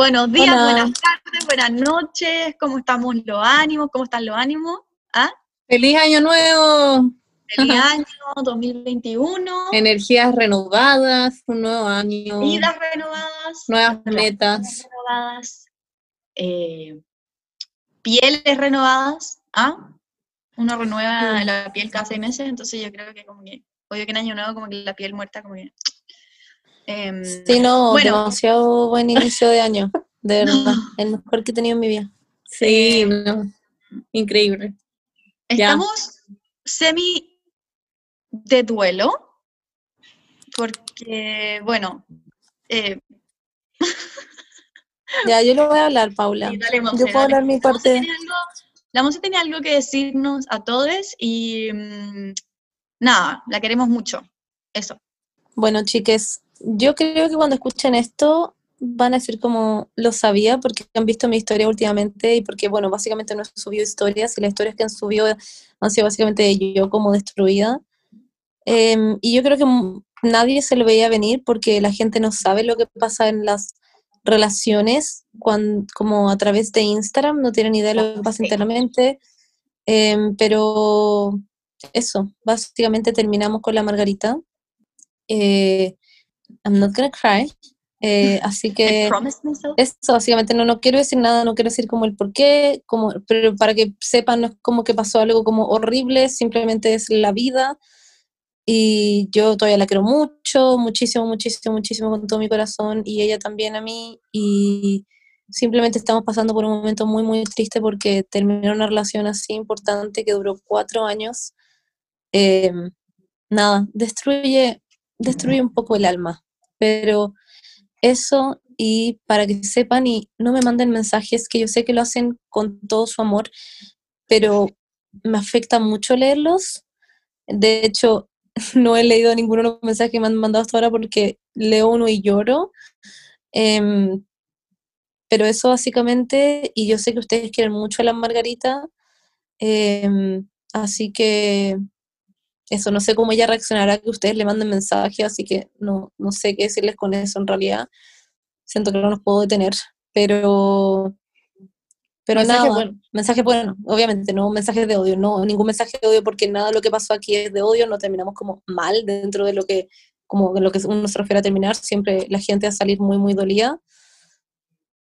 Buenos días, Hola. buenas tardes, buenas noches. ¿Cómo estamos los ánimos? ¿Cómo están los ánimos? ¿Ah? ¡Feliz año nuevo! Feliz año 2021. Energías renovadas, un nuevo año, Vidas renovadas. nuevas metas. renovadas. eh, pieles renovadas. ¿Ah? Uno renueva la piel cada seis meses, entonces yo creo que como que, obvio que en año nuevo como que la piel muerta como que... em, Sí, no, bueno, demasiado buen inicio de año, de verdad, el mejor que he tenido en mi vida. Sí, no, increíble. Ya. Estamos semi de duelo, porque, bueno, eh, Ya, yo lo voy a hablar, Paula. sí, dale, Yo puedo dale. hablar mi parte. La Monse tiene algo que decirnos a todos y mm, nada, la queremos mucho. Eso. Bueno, chiques, yo creo que cuando escuchen esto van a decir como lo sabía porque han visto mi historia últimamente y porque, bueno, básicamente no he subido historias y las historias que han subido han sido básicamente yo como destruida. Em, y yo creo que nadie se lo veía venir porque la gente no sabe lo que pasa en las relaciones cuan- como a través de Instagram, no tienen idea de lo que pasa internamente. Em, pero eso, básicamente terminamos con la Margarita. Eh, I'm not gonna cry. Eh, así que eso, básicamente no, no quiero decir nada, no quiero decir como el por qué, como, pero para que sepan, no es como que pasó algo como horrible, simplemente es la vida. Y yo todavía la quiero mucho, muchísimo, muchísimo, muchísimo con todo mi corazón y ella también a mí. Y simplemente estamos pasando por un momento muy, muy triste porque terminó una relación así importante que duró cuatro años. Eh, nada, destruye, destruye un poco el alma. Pero eso y para que sepan y no me manden mensajes que yo sé que lo hacen con todo su amor, pero me afecta mucho leerlos. De hecho, no he leído ninguno de los mensajes que me han mandado hasta ahora porque leo uno y lloro. Em, pero eso básicamente, y yo sé que ustedes quieren mucho a la Margarita, em, así que eso, no sé cómo ella reaccionará que ustedes le manden mensajes, así que no, no sé qué decirles con eso en realidad. Siento que no los puedo detener, pero, pero Mensaje nada, bueno. mensaje bueno, obviamente, no mensajes de odio, no ningún mensaje de odio porque nada de lo que pasó aquí es de odio, no terminamos como mal dentro de lo que, como de lo que uno se refiere a terminar, siempre la gente va a salir muy, muy dolida.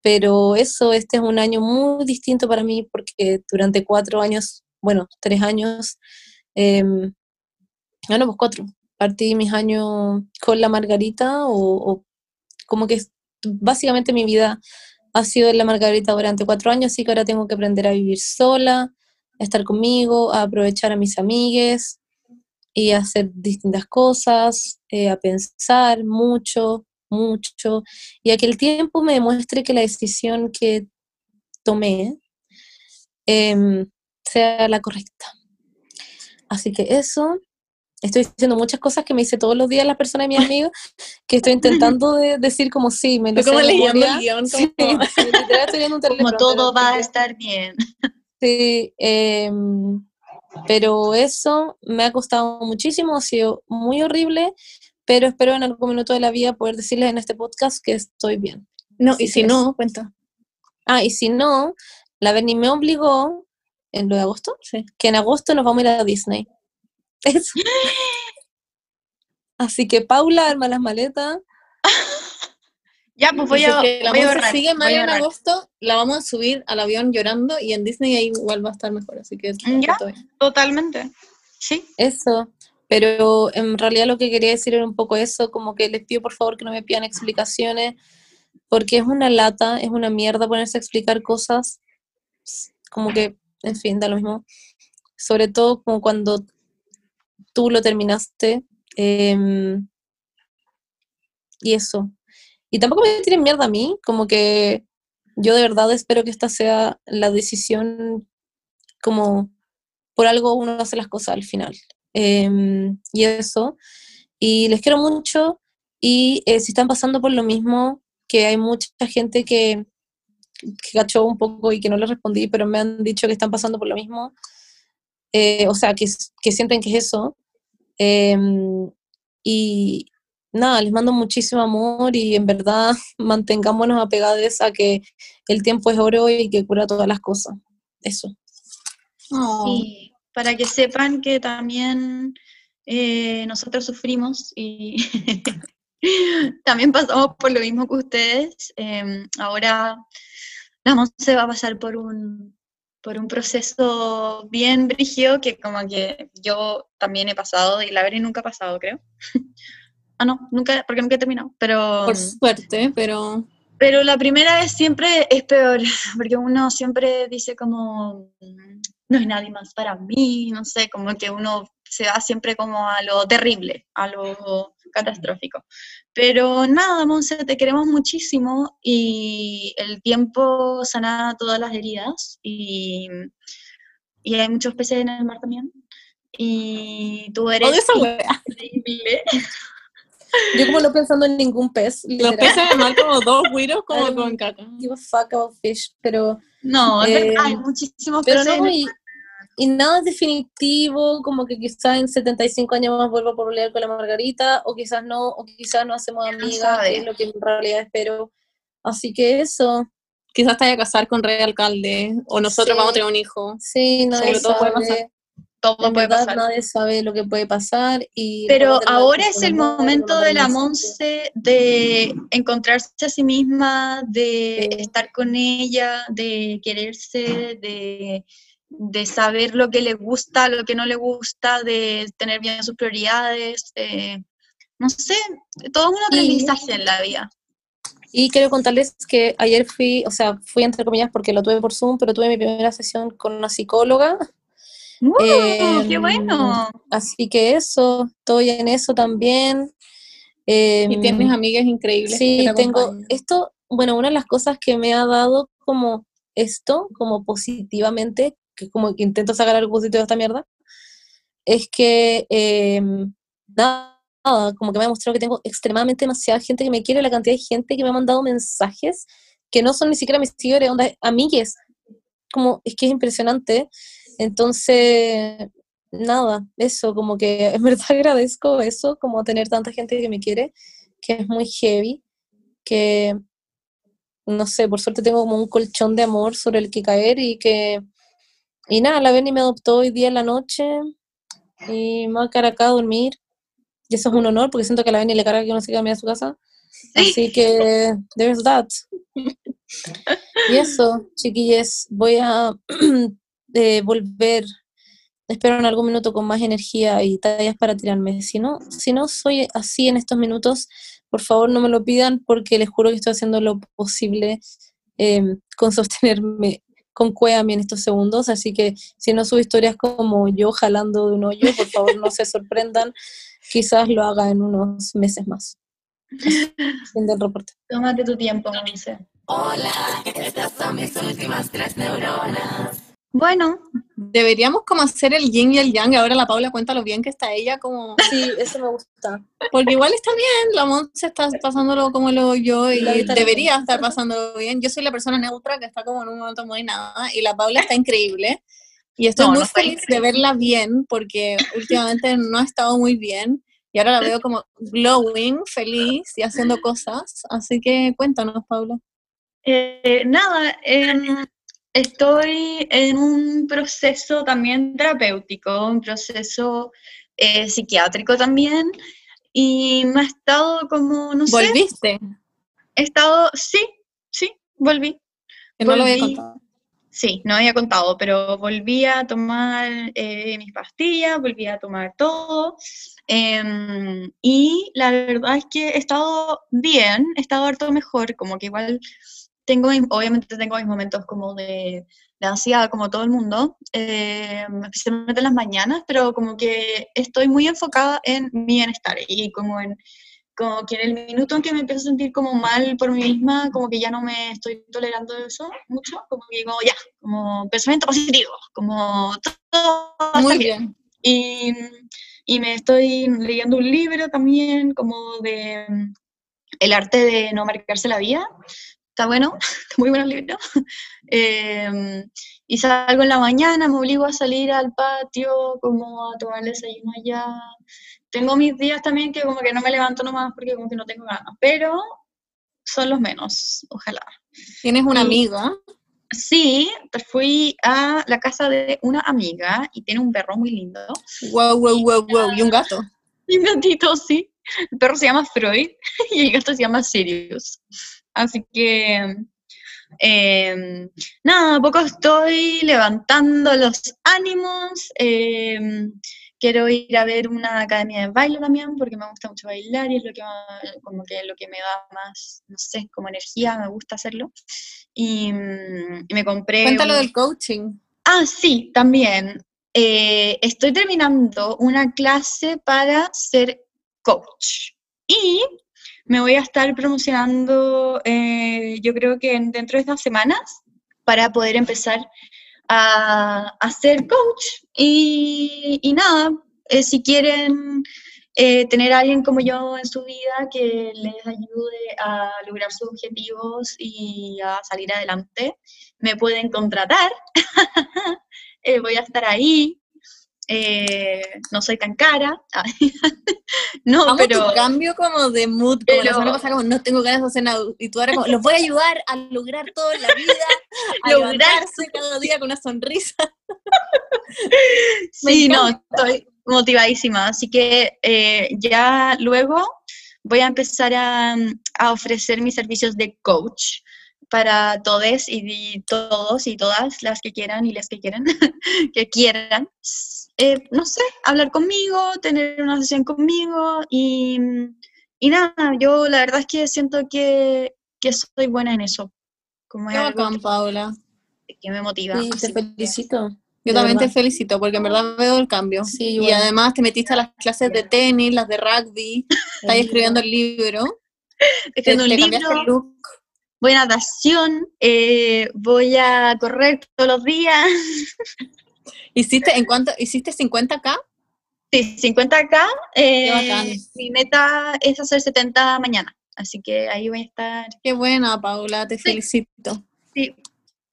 Pero eso, este es un año muy distinto para mí porque durante cuatro años, bueno, tres años, em, ah, no, pues cuatro, partí mis años con la Margarita o, como que básicamente mi vida ha sido en la Margarita durante cuatro años, así que ahora tengo que aprender a vivir sola, a estar conmigo, a aprovechar a mis amigues y a hacer distintas cosas, eh, a pensar mucho, mucho, y a que el tiempo me demuestre que la decisión que tomé em, sea la correcta. Así que eso, estoy diciendo muchas cosas que me dice todos los días las personas de mis amigos, que estoy intentando de decir como sí, me lo como leyendo el guion, Sí, como- sí, literal estoy leyendo un Como teleprompter, todo va a estar bien. Sí, em, pero eso me ha costado muchísimo, ha sido muy horrible, pero espero en algún minuto de la vida poder decirles en este podcast que estoy bien. No, Así y si no, cuenta. Ah, y si no, la Berni me obligó, en lo de agosto, Sí. que en agosto nos vamos a ir a Disney. Eso. Así que Paula, arma las maletas. Ya, pues voy a, es que la voy a Monse ahorrar, sigue mal en agosto, la vamos a subir al avión llorando y en Disney ahí igual va a estar mejor, así que Ya. Totalmente. Sí. Eso. Pero en realidad lo que quería decir era un poco eso, como que les pido por favor que no me pidan explicaciones, porque es una lata, es una mierda ponerse a explicar cosas, como que, en fin, da lo mismo. Sobre todo como cuando tú lo terminaste. em, y eso. Y tampoco me tiren mierda a mí, como que yo de verdad espero que esta sea la decisión como por algo uno hace las cosas al final. Em, y eso. Y les quiero mucho. Y eh, si están pasando por lo mismo, que hay mucha gente que, que cachó un poco y que no les respondí, pero me han dicho que están pasando por lo mismo. eh, o sea, que, que sienten que es eso. Em, y nada, les mando muchísimo amor y en verdad mantengámonos apegados a que el tiempo es oro y que cura todas las cosas. Eso. Oh. Y para que sepan que también eh, nosotros sufrimos y también pasamos por lo mismo que ustedes. Em, ahora la Monse va a pasar por un, por un proceso bien brígido que como que yo también he pasado y la Veri nunca ha pasado, creo. ah, no, nunca, porque nunca he terminado, pero... Por suerte, pero Pero la primera vez siempre es peor, porque uno siempre dice como, mm, no hay nadie más para mí, no sé, como que uno se va siempre como a lo terrible, a lo catastrófico. Pero nada, Monse, te queremos muchísimo y el tiempo sana todas las heridas y, y hay muchos peces en el mar también. Y tú eres increíble. Yo como no pensando en ningún pez, Los literal, peces de mar como dos güiros como con caca. give a fuck about fish, pero, No, Eh, hay muchísimos pero peces no, en el y, y nada es definitivo, como que quizás en 75 años más vuelvo a pololear con la Margarita, o quizás no, o quizás no hacemos ¿Quién amigas, es lo que en realidad espero. Así que eso, Quizás te vaya a casar con rey alcalde, o nosotros Sí. vamos a tener un hijo. sí, nadie Sobre todo puede pasar. todo en puede verdad pasar. nadie sabe lo que puede pasar. Y Pero ahora es el momento de la Monse de encontrarse a sí misma, de Sí. estar con ella, de quererse, de, de saber lo que le gusta, lo que no le gusta, de tener bien sus prioridades. de- no sé, todo es un aprendizaje en la vida. Y quiero contarles que ayer fui, o sea, fui entre comillas porque lo tuve por Zoom, pero tuve mi primera sesión con una psicóloga. ¡Uh, ¡Qué Em, bueno! Así que eso, estoy en eso también. Y Em, tienes amigas increíbles. Sí, te tengo acompañan. esto, bueno, una de las cosas que me ha dado como esto, como positivamente, que como que intento sacar algo positivo de esta mierda, es que em, nada, como que me ha mostrado que tengo extremadamente demasiada gente que me quiere, la cantidad de gente que me ha mandado mensajes que no son ni siquiera mis seguidores, onda, amigues, como es que es impresionante. Entonces, nada, eso, como que en verdad agradezco eso, como tener tanta gente que me quiere, que es muy heavy, que no sé, por suerte tengo como un colchón de amor sobre el que caer y que, y nada, la Benny me adoptó hoy día en la noche y me voy a quedar acá a dormir. Y eso es un honor porque siento que a la Benny le carga que uno se quede a a su casa. Así que, there's that. Y eso, chiquillos, voy a eh, volver, espero en algún minuto con más energía y tallas para tirarme. Si no, si no soy así en estos minutos, por favor no me lo pidan porque les juro que estoy haciendo lo posible eh, con sostenerme con cuéame en estos segundos, así que si no subo historias como yo jalando de un hoyo, por favor no se sorprendan, quizás lo haga en unos meses más. Fin del reporte. Tómate tu tiempo, Monse. Bueno, Deberíamos como hacer el yin y el yang, ahora la Paula cuenta lo bien que está ella, como Sí, eso me gusta. porque igual está bien, la Monse está pasándolo como lo yo y debería estar pasándolo bien. Yo soy la persona neutra que está como en un momento muy nada, y la Paula está increíble. Y estoy No, muy no feliz de verla bien, porque últimamente no ha estado muy bien, y ahora la veo como glowing, feliz y haciendo cosas. Así que cuéntanos, Paula. Eh, nada, em, estoy en un proceso también terapéutico, un proceso eh, psiquiátrico también, y me ha estado como, no sé, ¿Volviste? he estado, sí, sí, volví. Que no lo había contado. Sí, no había contado, pero volví a tomar eh, mis pastillas, volví a tomar todo. em, y la verdad es que he estado bien, he estado harto mejor, como que igual tengo, obviamente tengo mis momentos como de, de ansiedad, como todo el mundo, em, especialmente en las mañanas, pero como que estoy muy enfocada en mi bienestar y como en, como que en el minuto en que me empiezo a sentir como mal por mí misma, como que ya no me estoy tolerando eso mucho, como que digo, ya, como pensamiento positivo, como todo Muy bien. Y, y me estoy leyendo un libro también como de mm, el arte de no marcarse la vida, está bueno, está muy bueno el libro. Em, y salgo en la mañana, me obligo a salir al patio, como a tomar el desayuno allá. Tengo mis días también que como que no me levanto nomás porque como que no tengo ganas, pero son los menos, ojalá. ¿Tienes una Y- amiga? Sí, fui a la casa de una amiga y tiene un perro muy lindo. Wow, wow, wow, wow. Y un gato. Y un gatito, sí. El perro se llama Freud y el gato se llama Sirius. Así que, em, nada, a poco estoy levantando los ánimos. em, quiero ir a ver una academia de baile también porque me gusta mucho bailar y es lo que, como que lo que me da más, no sé, como energía, me gusta hacerlo. Y, y me compré... Cuéntalo un- del coaching. Ah, sí, también. Eh, estoy terminando una clase para ser coach y me voy a estar promocionando, eh, yo creo que en- dentro de estas semanas, para poder empezar a, a ser coach. Y, nada, eh, si quieren eh, tener a alguien como yo en su vida que les ayude a lograr sus objetivos y a salir adelante, me pueden contratar. Voy a estar ahí. Eh, no soy tan cara. no, pero tu cambio como de mood, como la semana pasada, como no tengo ganas de hacer nada, y tú ahora como, los voy a ayudar a lograr todo en la vida, a Lograr. levantarse cada día con una sonrisa. sí, no, estoy motivadísima. Así que eh, ya luego voy a empezar a, a ofrecer mis servicios de coach para todos y, y todos y todas las que quieran y las que quieran, que quieran. Eh, no sé, hablar conmigo, tener una sesión conmigo y, y nada, yo la verdad es que siento que, que soy buena en eso. Como Qué Paula. que, que me motiva. Sí, te felicito. Yo también te felicito porque en verdad veo el cambio. Sí, y además te metiste a las clases de tenis, las de rugby, estás escribiendo el libro, te, escribiendo un te libro, el look. voy a natación, eh, voy a correr todos los días. ¿Hiciste, en cuánto, ¿Hiciste 50k? Sí, 50K. eh, mi meta es hacer 70 mañana. Así que ahí voy a estar. Qué buena, Paula, te felicito. Sí,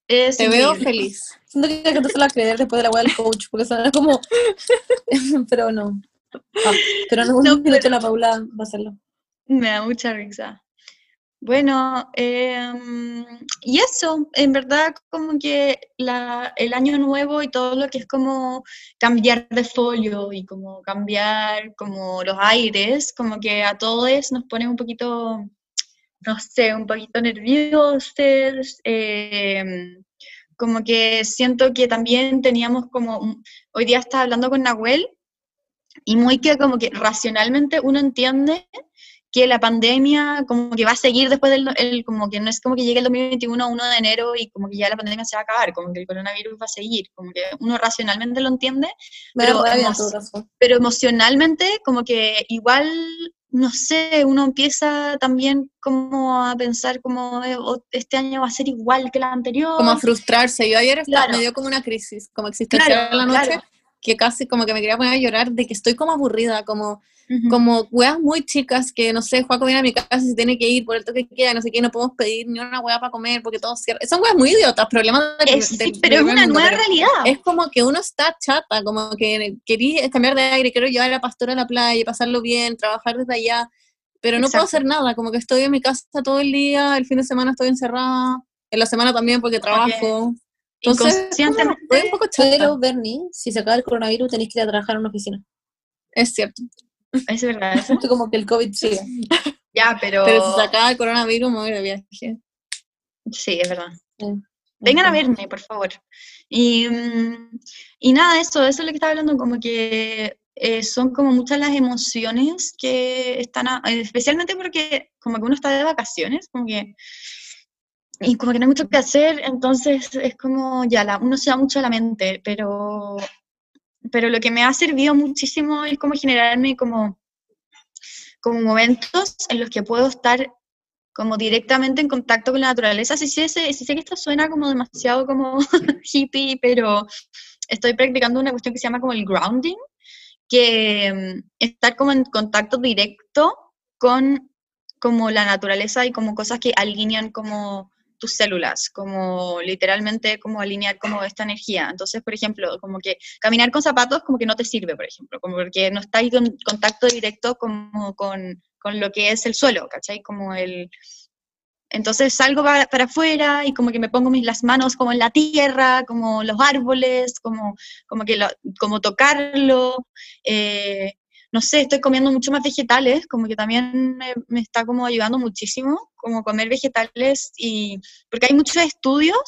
es Te veo feliz. Siento que hay que empezar a creer después de la web del coach, porque suena como. pero no. Ah, pero en algún No, minuto pero- la Paula va a hacerlo. Me da mucha risa. Bueno, em, y eso, en verdad como que la, el año nuevo y todo lo que es como cambiar de folio y como cambiar como los aires, como que a todos nos pone un poquito, no sé, un poquito nerviosos, em, como que siento que también teníamos como, hoy día estaba hablando con Nahuel y muy que como que racionalmente uno entiende que la pandemia como que va a seguir después del, el, como que no es como que llegue el 2021 1 de enero y como que ya la pandemia se va a acabar, como que el coronavirus va a seguir, como que uno racionalmente lo entiende, Pero caso. pero emocionalmente como que igual, no sé, uno empieza también como a pensar como eh, este año va a ser igual que el anterior. Como a frustrarse. Yo ayer estaba- Claro. me dio como una crisis, como existencial Claro, la noche, claro. Que casi como que me quería poner a llorar de que estoy como aburrida, como Ujú. como weas muy chicas que, no sé, Juaco viene a mi casa y se tiene que ir por el toque que queda, no sé qué, no podemos pedir ni una wea para comer porque todo cierra. Son weas muy idiotas, problemas del, Es- sí, del pero es una mundo, nueva realidad. Es como que uno está chata, como que quería cambiar de aire, quiero llevar a la pastora a la playa, pasarlo bien, trabajar desde allá, pero no puedo hacer nada, como que estoy en mi casa todo el día, el fin de semana estoy encerrada, en la semana también porque trabajo. Entonces, Inconscientemente, un poco chata, Pero, Bernie, si se acaba el coronavirus, tenéis que ir a trabajar en una oficina. es cierto. es verdad eso. Esto como que el COVID sigue. Ya, pero, Pero si se acaba el coronavirus, me voy de viaje. sí, es verdad. Sí. Vengan a verme, por favor. Y, mm, y nada, eso, eso es lo que estaba hablando, como que eh, son como muchas las emociones que están, a- especialmente porque como que uno está de vacaciones, como que, y como que no hay mucho que hacer, entonces es como, ya, la, uno se da mucho a la mente, pero, pero lo que me ha servido muchísimo es como generarme como, como momentos en los que puedo estar como directamente en contacto con la naturaleza. Sí, sí, sí, sí sé que esto suena como demasiado como hippie, pero estoy practicando una cuestión que se llama como el grounding, que mm, estar como en contacto directo con como la naturaleza y como cosas que alinean como tus células, como literalmente como alinear como esta energía. Entonces, por ejemplo, como que caminar con zapatos como que no te sirve, por ejemplo, como porque no está en contacto directo como con, con lo que es el suelo, ¿cachai? Como el, entonces salgo para, afuera y como que me pongo mis, las manos como en la tierra, como los árboles, como, como, que como tocarlo. Eh, no sé, estoy comiendo mucho más vegetales, como que también me, está como ayudando muchísimo, como comer vegetales, y porque hay muchos estudios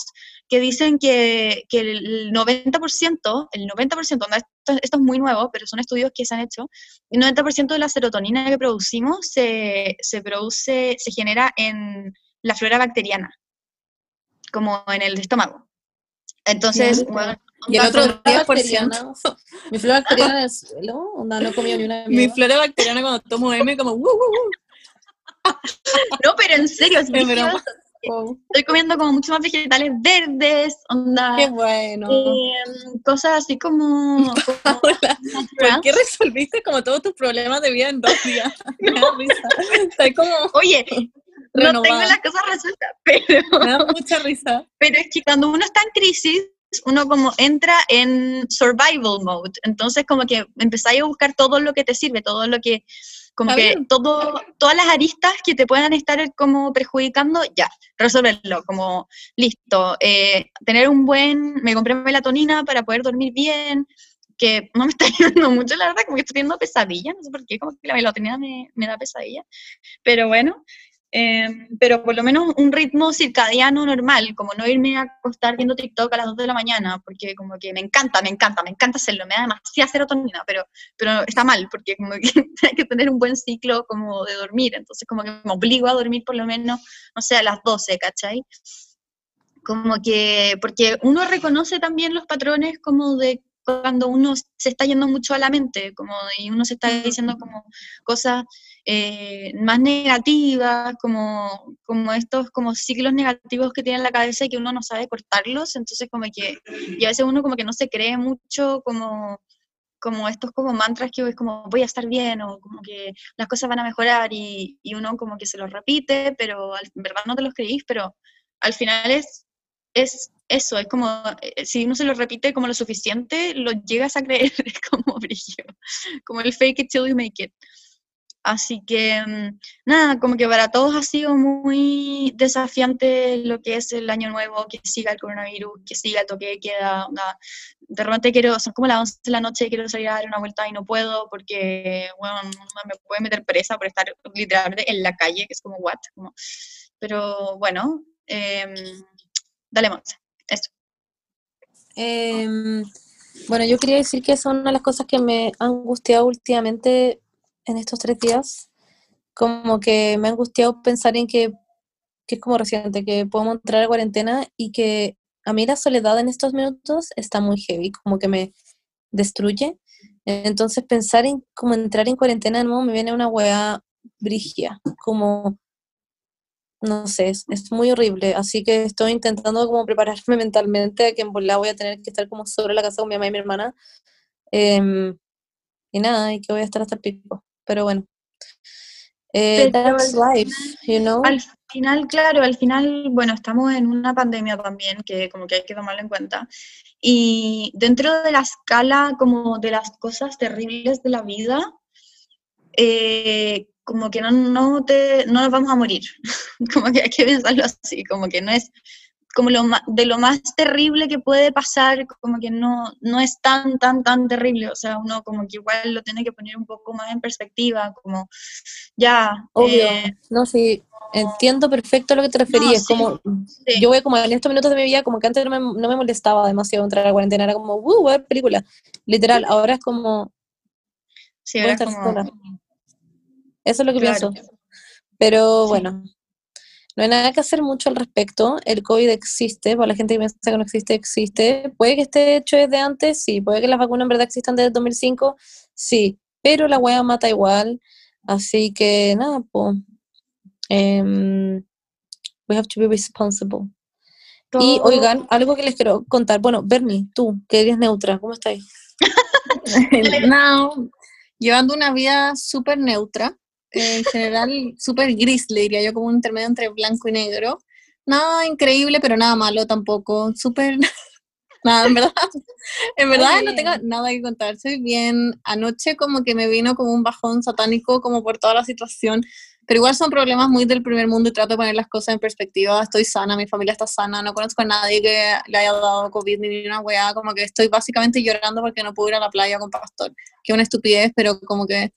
que dicen que, que el 90%, el 90%, esto, esto, es muy nuevo, pero son estudios que se han hecho, el 90% de la serotonina que producimos se, se produce, se genera en la flora bacteriana, como en el estómago. Entonces, bueno, y el otro 10%. Mi flora bacteriana suelo, no, no comido ni una Mi flora bacteriana cuando tomo M como uh, No, pero en serio, es Estoy comiendo como mucho más vegetales verdes, onda. Qué bueno. Em, cosas así como. como ¿por qué resolviste como todos tus problemas de vida en dos días? Me da risa. como. Oye, no tengo las cosas resueltas, pero... Me da mucha risa. Pero es que cuando uno está en crisis, uno como entra en survival mode, entonces como que empezáis a buscar todo lo que te sirve, todo lo que, como que todo, todas las aristas que te puedan estar como perjudicando, ya, resolverlo, como listo, eh, tener un buen, me compré melatonina para poder dormir bien, que no me está ayudando mucho, la verdad, como que estoy teniendo pesadillas, no sé por qué, como que la melatonina me, me da pesadilla, pero bueno, Em, pero por lo menos un ritmo circadiano normal, como no irme a acostar viendo TikTok a las 2 de la mañana, porque como que me encanta, me encanta, me encanta hacerlo, me da demasiada serotonina, pero, pero está mal, porque como que hay que tener un buen ciclo como de dormir, entonces como que me obligo a dormir por lo menos, no sé, a las 12, ¿cachai? Como que, porque uno reconoce también los patrones como de cuando uno se está yendo mucho a la mente, como y uno se está diciendo como cosas eh, más negativas, como, como estos como ciclos negativos que tiene en la cabeza y que uno no sabe cortarlos, entonces como que, y a veces uno como que no se cree mucho como como estos como mantras que es como voy a estar bien o como que las cosas van a mejorar y, y uno como que se los repite, pero en verdad no te los creís, pero al final es, es eso, es como, eh, si uno se lo repite como lo suficiente, lo llegas a creer, como brillo, como el fake it till you make it. Así que, mm, nada, como que para todos ha sido muy desafiante lo que es el año nuevo, que siga el coronavirus, que siga el toque de queda. De repente quiero, son como las 11 de la noche, quiero salir a dar una vuelta y no puedo porque, bueno, me puede meter presa por estar literalmente en la calle, que es como, what? pero bueno, eh, dale, Monse. Eso. Em, bueno, yo quería decir que son una de las cosas que me han angustiado últimamente en estos tres días. Como que me ha angustiado pensar en que, que es como reciente, que podemos entrar a cuarentena y que a mí la soledad en estos minutos está muy heavy, como que me destruye. Entonces pensar en cómo entrar en cuarentena de nuevo me viene una hueá brigia, como no sé, es, muy horrible, así que estoy intentando como prepararme mentalmente a que en volada voy a tener que estar como sobre la casa con mi mamá y mi hermana. Em, y nada, y que voy a estar hasta el pico, pero bueno. Eh, that's life, you know. Al final, claro, al final, bueno, estamos en una pandemia también, que como que hay que tomarlo en cuenta. Y dentro de la escala como de las cosas terribles de la vida, eh, como que no, no, te, no nos vamos a morir, como que hay que pensarlo así, como que no es como lo de lo más terrible que puede pasar, como que no, no es tan, tan, tan terrible, o sea, uno como que igual lo tiene que poner un poco más en perspectiva, como ya. Obvio, eh, no, sí, entiendo perfecto a lo que te referías, como yo voy como en estos minutos de mi vida, como que antes no me, no me molestaba demasiado entrar a la cuarentena, era como, uh, voy a ver película, literal, ahora es como... Sí, ahora es como... Eso es lo que pienso. Pero bueno, no hay nada que hacer mucho al respecto. El COVID existe, para la gente que piensa que no existe, existe. Puede que esté hecho desde antes, sí. Puede que las vacunas en verdad existan desde el 2005, sí. Pero la hueá mata igual. Así que nada, pues. we have to be responsible. Y oigan, algo que les quiero contar. Bueno, Bernie, tú, que eres neutra, ¿cómo estás? no, llevando una vida súper neutra en general súper gris, le diría yo, como un intermedio entre blanco y negro, Nada increíble, pero nada malo tampoco. Súper. Nada, en verdad. En verdad no tengo nada que contar. Estoy bien. Anoche como que me vino como un bajón satánico como por toda la situación. Pero igual son problemas muy del primer mundo y trato de poner las cosas en perspectiva. Estoy sana, mi familia está sana, no conozco a nadie que le haya dado COVID ni una weá. Como que estoy básicamente llorando porque no puedo ir a la playa con Pastor. Que una estupidez, pero como que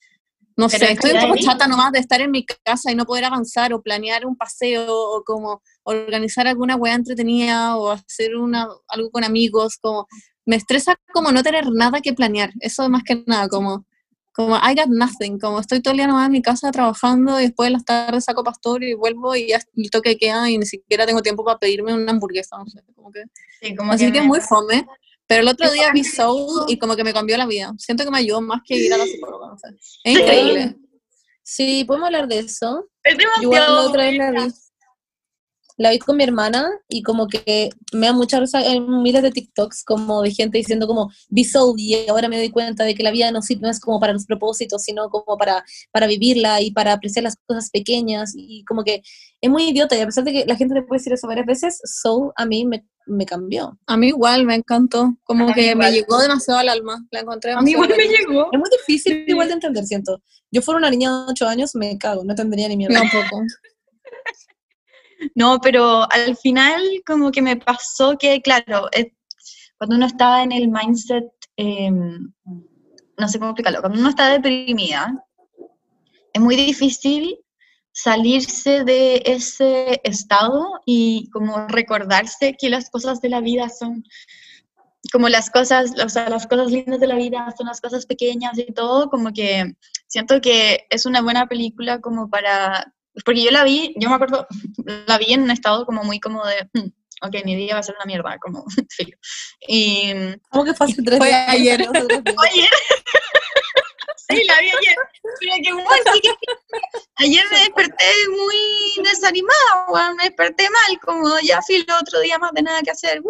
no sé, estoy un poco chata nomás de estar en mi casa y no poder avanzar o planear un paseo o como organizar alguna weá entretenida o hacer una, algo con amigos, como me estresa como no tener nada que planear, eso más que nada, como, como I got nothing, como estoy todo el día nomás en mi casa trabajando y después de las tardes saco pastor y vuelvo y ya el toque queda y ni siquiera tengo tiempo para pedirme una hamburguesa, no sé, como que... así que, es muy fome. Pero el otro día vi Soul y como que me cambió la vida. Siento que me ayudó más que ir a la psicóloga. Es increíble. Sí, podemos hablar de eso. Yo la otra vez la vi. La vi con mi hermana y como que me da mucha risa en miles de TikToks como de gente diciendo como vi Soul y ahora me doy cuenta de que la vida no, no es como para los propósitos, sino como para, para vivirla y para apreciar las cosas pequeñas y como que es muy idiota y a pesar de que la gente le puede decir eso varias veces, Soul a mí me me cambió. A mí igual, me encantó. Como que me llegó demasiado al alma. La encontré A mí igual me llegó. Es muy difícil igual de entender, siento. Yo fuera una niña de 8 años, me cago, no tendría ni miedo. Tampoco. no, pero al final como que me pasó que, claro, cuando uno estaba en el mindset, em, no sé cómo explicarlo, cuando uno está deprimida, es muy difícil salirse de ese estado y como recordarse que las cosas de la vida son como las cosas, o sea, las cosas lindas de la vida son las cosas pequeñas y todo, como que siento que es una buena película como para, porque yo la vi, yo me acuerdo, la vi en un estado como muy como de, hmm, ok, mi día va a ser una mierda, como. Y, ¿Cómo que fue hace tres Fue ayer. ayer. Sí, la vi ayer. Pero que, ayer me desperté muy desanimada, me desperté mal, como ya filo otro día más de nada que hacer.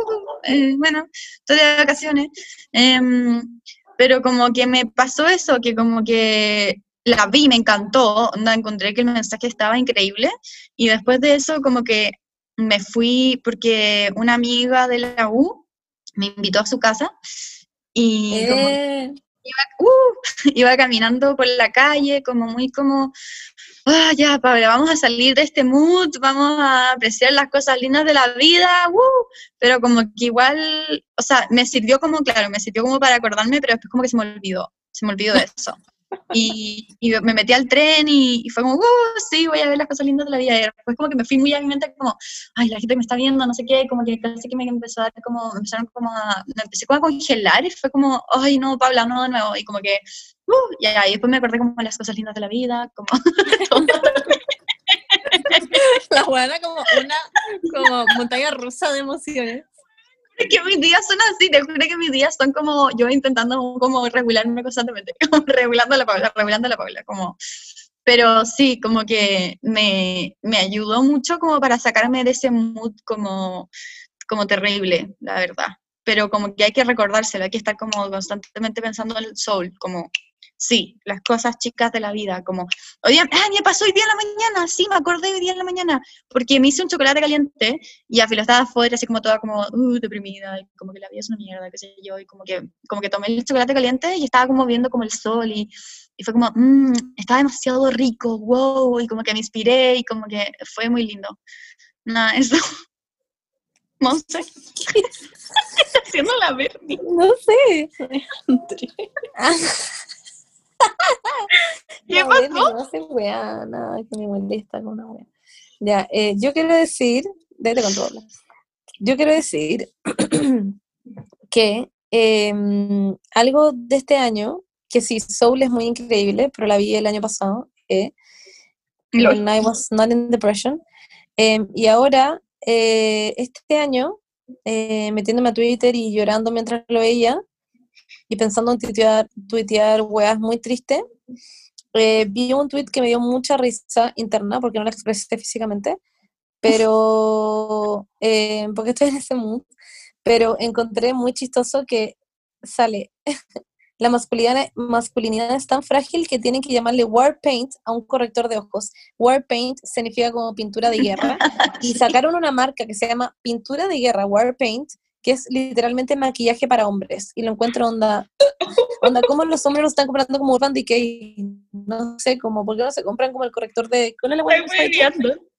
Eh, bueno, estoy de vacaciones. Em, pero como que me pasó eso, que como que la vi, me encantó, encontré que el mensaje estaba increíble y después de eso como que me fui porque una amiga de la U me invitó a su casa y eh iba, uh, iba caminando por la calle, como muy como, ah, ya, Pablo, vamos a salir de este mood, vamos a apreciar las cosas lindas de la vida, uh, pero como que igual, o sea, me sirvió como, claro, me sirvió como para acordarme, pero después como que se me olvidó, se me olvidó de eso. Y, me metí al tren y, fue como, uh, sí, voy a ver las cosas lindas de la vida. Y después como que me fui muy a mi mente como, ay, la gente me está viendo, no sé qué, como que casi que me empezó a dar como, empezaron como a, me empecé como a congelar y fue como, ay, no, Paula, no de nuevo. Y como que, uh, ya, y después me acordé como las cosas lindas de la vida, como La buena como una como montaña rusa de emociones que mis días son así, te juro que mis días son como yo intentando como regularme constantemente, como regulando la Paula, regulando la Paula, como... Pero sí, como que me, me ayudó mucho como para sacarme de ese mood como, como terrible, la verdad. Pero como que hay que recordárselo, hay que estar como constantemente pensando en el soul, como Sí, las cosas chicas de la vida, como, hoy día, ah, me pasó hoy día en la mañana, sí, me acordé hoy día en la mañana, porque me hice un chocolate caliente y a filo estaba afuera, así como toda como, uh, deprimida, y como que la vida es una mierda, qué sé yo, y como que, como que tomé el chocolate caliente y estaba como viendo como el sol y, y fue como, mmm, estaba demasiado rico, wow, y como que me inspiré y como que fue muy lindo. Nada, eso. No sé. ¿Qué está haciendo la Bernie? No sé. ¿Qué no, pasó? No hace weá, nada que me molesta con una weá. Ya, eh, yo quiero decir, déjate controlar. Yo quiero decir que em, algo de este año, que sí, Soul es muy increíble, pero la vi el año pasado, eh, When I was not in depression. Em, y ahora, eh, este año, eh, metiéndome a Twitter y llorando mientras lo veía, y pensando en tuitear, tuitear weas muy tristes, eh, vi un tweet que me dio mucha risa interna porque no la expresé físicamente, pero eh, porque estoy en ese mood, pero encontré muy chistoso que sale la masculinidad, masculinidad es tan frágil que tienen que llamarle war paint a un corrector de ojos. War paint significa como pintura de guerra. y sacaron una marca que se llama pintura de guerra, war paint, que es literalmente maquillaje para hombres. Y lo encuentro onda, onda, como los hombres lo están comprando como Urban Decay? No sé, como, ¿por qué no se compran como el corrector de... ¿Cuál es la hueá?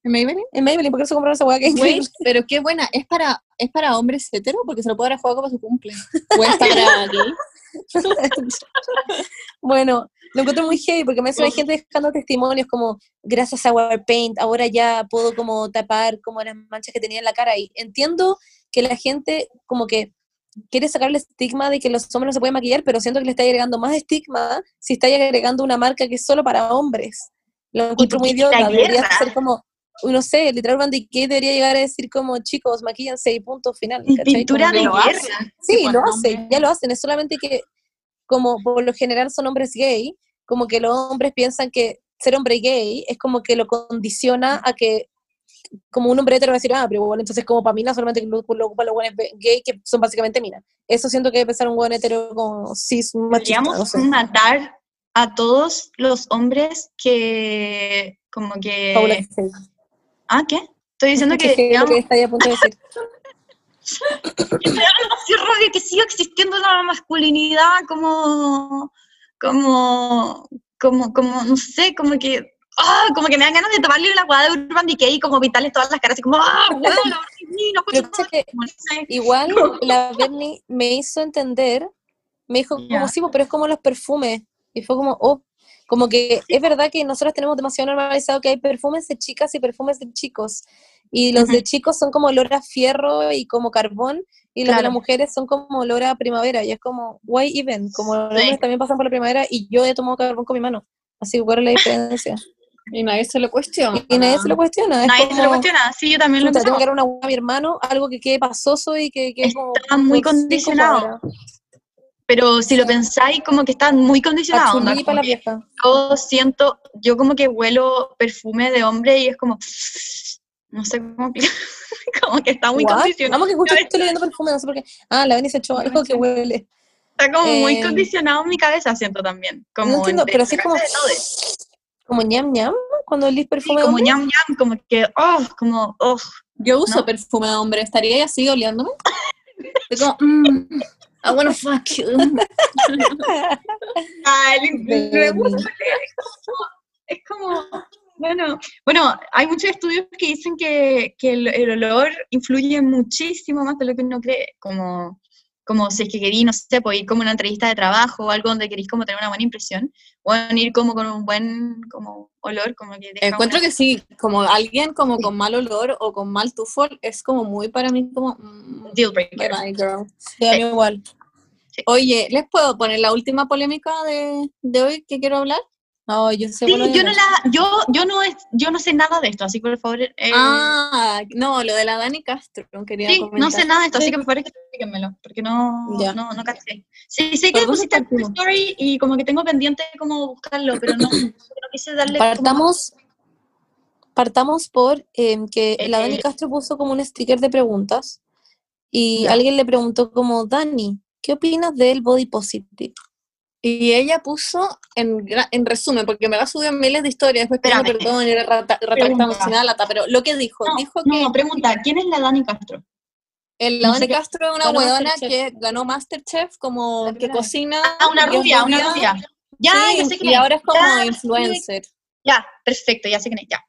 ¿En Maybelline? En Maybelline, ¿por qué no se compraron esa hueá que Güey, pero qué buena. ¿Es para, ¿Es para hombres hetero? Porque se lo puede dar a juego para su cumple. ¿O es para gay? bueno, lo encuentro muy heavy porque me hace hay gente dejando testimonios como gracias a Warpaint ahora ya puedo como tapar como las manchas que tenía en la cara y entiendo que la gente como que quiere sacarle estigma de que los hombres no se pueden maquillar, pero siento que le está agregando más estigma si está agregando una marca que es solo para hombres. Lo encuentro muy idiota, debería ser como no sé, literal Van Decay debería llegar a decir como, chicos, maquillanse y punto final. Pintura de guerra. Sí, lo hace, ya lo hacen, es solamente que como por lo general son hombres gay, como que los hombres piensan que ser hombre gay es como que lo condiciona a que como un hombre hetero va a decir, ah, pero bueno, entonces como para mina solamente lo, lo ocupan los buenos gay que son básicamente minas. Eso siento que debe pensar un buen hetero como cis machista. Podríamos matar a todos los hombres que como que... ¿Ah, qué? Estoy diciendo que... que, digamos... que está ahí a punto de decir. Que siga existiendo la masculinidad como, como, como, como, no sé, como que, ah, como que me dan ganas de tomarle una guada de Urban Decay como pintarle todas las caras, y como, ah, bueno, no puedo que Igual la Bernie me hizo entender, me dijo, como sí, pero es como los perfumes, y fue como, oh, como que es verdad que nosotros tenemos demasiado normalizado que hay perfumes de chicas y perfumes de chicos. Y los de chicos son como olor a fierro y como carbón, y los de las mujeres son como olor a primavera. Y es como, why even? Como los hombres también pasan por la primavera y yo he tomado carbón con mi mano. Así, ¿cuál es la diferencia? Y nadie se lo cuestiona. Y, nadie se lo cuestiona. nadie se lo cuestiona. Sí, yo también lo Tengo que dar una a mi hermano, algo que quede pasoso y que, que Está muy condicionado. Pero si lo pensáis, como que está muy condicionado. para la vieja. Yo siento, yo como que huelo perfume de hombre y es como no sé cómo como que está muy condicionado. Vamos que justo estoy leyendo perfume, no sé por qué. Ah, la Benny se echó algo que huele. Está como muy eh, condicionado en mi cabeza, siento también. Como no entiendo, pero así como... Como ñam ñam, cuando olís perfume sí, como ñam ñam, como que, oh, como, oh. Yo uso perfume de hombre, ¿estaría así oliéndome? Es como, mmm, I wanna fuck you. Es como, bueno, bueno, hay muchos estudios que dicen que, que el, olor influye muchísimo más de lo que uno cree, como, como si es que queréis, no sé, pues ir como una entrevista de trabajo o algo donde queréis como tener una buena impresión, o ir como con un buen como olor, como que... Encuentro que sí, como alguien como con mal olor o con mal tufo es como muy para mí como... Mm, Deal breaker. girl. Sí, mí igual. Oye, ¿les puedo poner la última polémica de, de hoy que quiero hablar? No, yo sé. Sí, yo no, la, yo, yo, no es, yo no sé nada de esto, así que por favor. Eh, ah, no, lo de la Dani Castro, quería sí, no sé nada de esto, así que por favor explíquenmelo, porque no, no, no caché. Sí, sé que pusiste el story y como que tengo pendiente cómo buscarlo, pero no, no quise darle. Partamos, partamos por em, que la Dani eh, Castro puso como un sticker de preguntas y alguien le preguntó como, Dani, ¿qué opinas del body positive? Y ella puso, en, en resumen, porque me va a subir miles de historias, después pedimos perdón y retractamos sin lata, pero lo que dijo, dijo que... No, pregunta, ¿quién es la Dani Castro? El, la Dani Castro es una huevona que ganó Masterchef, como que cocina. Ah, una rubia, una rubia. Ya, ya sé que Y ahora es como influencer. Ya, perfecto, ya sé que ya.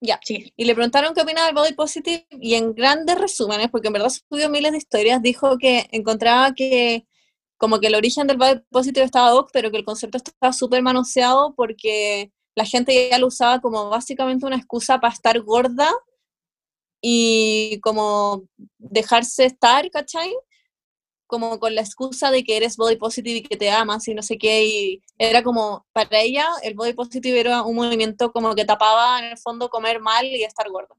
Ya, sí. Y le preguntaron qué opinaba del body positive y en grandes resúmenes, porque en verdad subió miles de historias, dijo que encontraba que como que el origen del body positive estaba doc, pero que el concepto estaba súper manoseado porque la gente ya lo usaba como básicamente una excusa para estar gorda y como dejarse estar, ¿cachai? Como con la excusa de que eres body positive y que te amas y no sé qué, y era como, para ella el body positive era un movimiento como que tapaba en el fondo comer mal y estar gorda.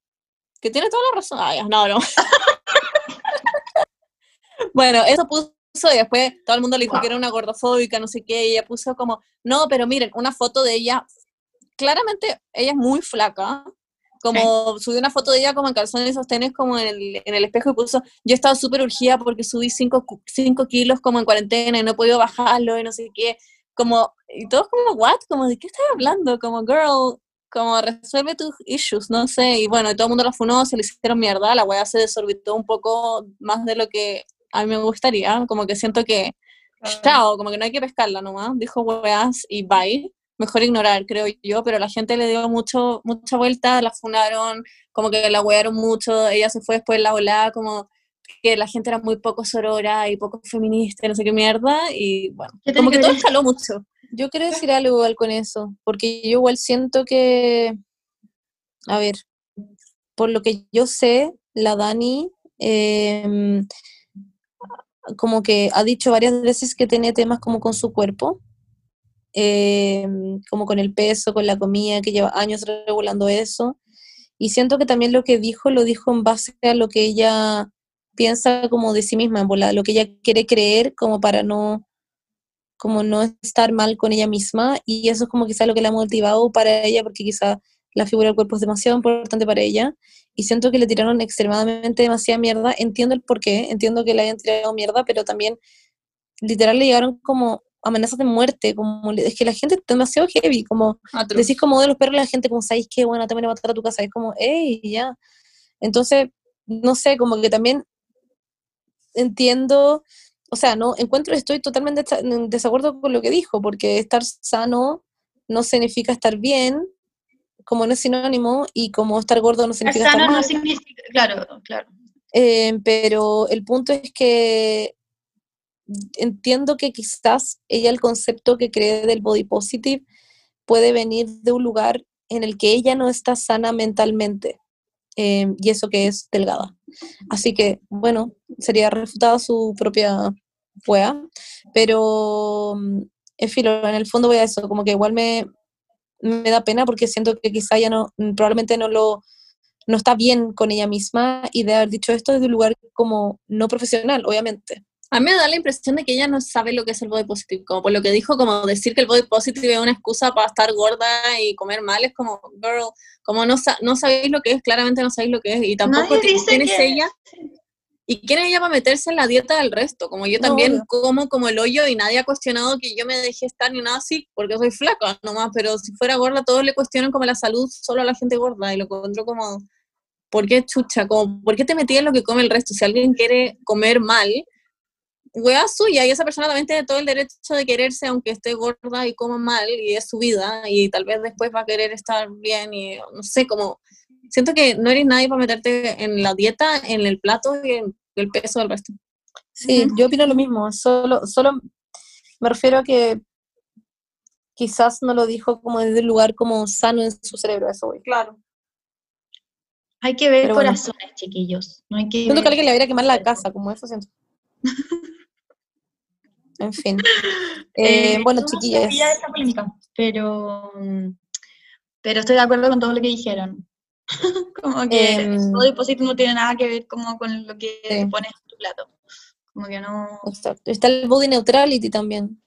Que tiene toda la razón. Ay, no, no. bueno, eso puso y después todo el mundo le dijo que era una gordofóbica, no sé qué, y ella puso como, no, pero miren, una foto de ella, claramente ella es muy flaca, como subió una foto de ella como en calzones y sostenes como en el, en el espejo y puso, yo he estado súper urgida porque subí 5 kilos como en cuarentena y no he podido bajarlo y no sé qué, como, y todos como, what, como, ¿de qué estás hablando? Como, girl, como resuelve tus issues, no sé, y bueno, todo el mundo la funó, se le hicieron mierda, la weá se desorbitó un poco más de lo que a mí me gustaría, como que siento que, chao, como que no hay que pescarla nomás, dijo weas y bye, mejor ignorar, creo yo, pero la gente le dio mucho, mucha vuelta, la funaron, como que la wearon mucho, ella se fue después de la volada, como que la gente era muy poco sorora y poco feminista, no sé qué mierda, y bueno, como que todo escaló mucho. Yo quiero decir algo igual con eso, porque yo igual siento que, a ver, por lo que yo sé, la Dani em, como que ha dicho varias veces que tiene temas como con su cuerpo, em, como con el peso, con la comida, que lleva años regulando eso. Y siento que también lo que dijo, lo dijo en base a lo que ella piensa como de sí misma, lo que ella quiere creer como para no como no estar mal con ella misma y eso es como quizá lo que la ha motivado para ella porque quizá la figura del cuerpo es demasiado importante para ella y siento que le tiraron extremadamente demasiada mierda, entiendo el por qué, entiendo que le hayan tirado mierda, pero también literal le llegaron como amenazas de muerte, como es que la gente es demasiado heavy, como decís como de los perros la gente como sabéis que bueno, te van a matar a tu casa, es como, hey, ya. Entonces, no sé, como que también entiendo o sea, no encuentro, estoy totalmente en desacuerdo con lo que dijo, porque estar sano no significa estar bien, como no es sinónimo, y como estar gordo no significa estar mal. No significa, claro, claro. Eh, pero el punto es que entiendo que quizás ella el concepto que cree del body positive puede venir de un lugar en el que ella no está sana mentalmente. Em, y eso que es delgada. Así que, bueno, sería refutada su propia wea, pero en filo, en el fondo voy a eso, como que igual me, me da pena porque siento que quizá ya no, probablemente no lo, no está bien con ella misma y de haber dicho esto desde un lugar como no profesional, obviamente. A mí me da la impresión de que ella no sabe lo que es el body positive, como por lo que dijo, como decir que el body positive es una excusa para estar gorda y comer mal, es como, girl, como no, no sabéis lo que es, claramente no sabéis lo que es, y tampoco quién es ella, y quién es ella para meterse en la dieta del resto, como yo también como como el hoyo y nadie ha cuestionado que yo me dejé estar ni nada así, porque soy flaca nomás, pero si fuera gorda todos le cuestionan como la salud solo a la gente gorda, y lo encuentro como, ¿por qué chucha? Como, ¿Por qué te metí en lo que come el resto? Si alguien quiere comer mal, wea suya y esa persona también tiene todo el derecho de quererse aunque esté gorda y coma mal y es su vida y tal vez después va a querer estar bien y no sé, como siento que no eres nadie para meterte en la dieta, en el plato y en el peso del resto. Sí, yo opino lo mismo, solo, solo me refiero a que quizás no lo dijo como desde un lugar como sano en su cerebro, eso voy. Claro. Hay que ver corazones, chiquillos. No hay que siento que alguien le habría quemar la casa, como eso siento. En fin. Eh, eh, bueno, chiquillas. pero, pero estoy de acuerdo con todo lo que dijeron. como que eh, el body no tiene nada que ver como con lo que pones en tu plato. Como que no. Exacto. Está el body neutrality también.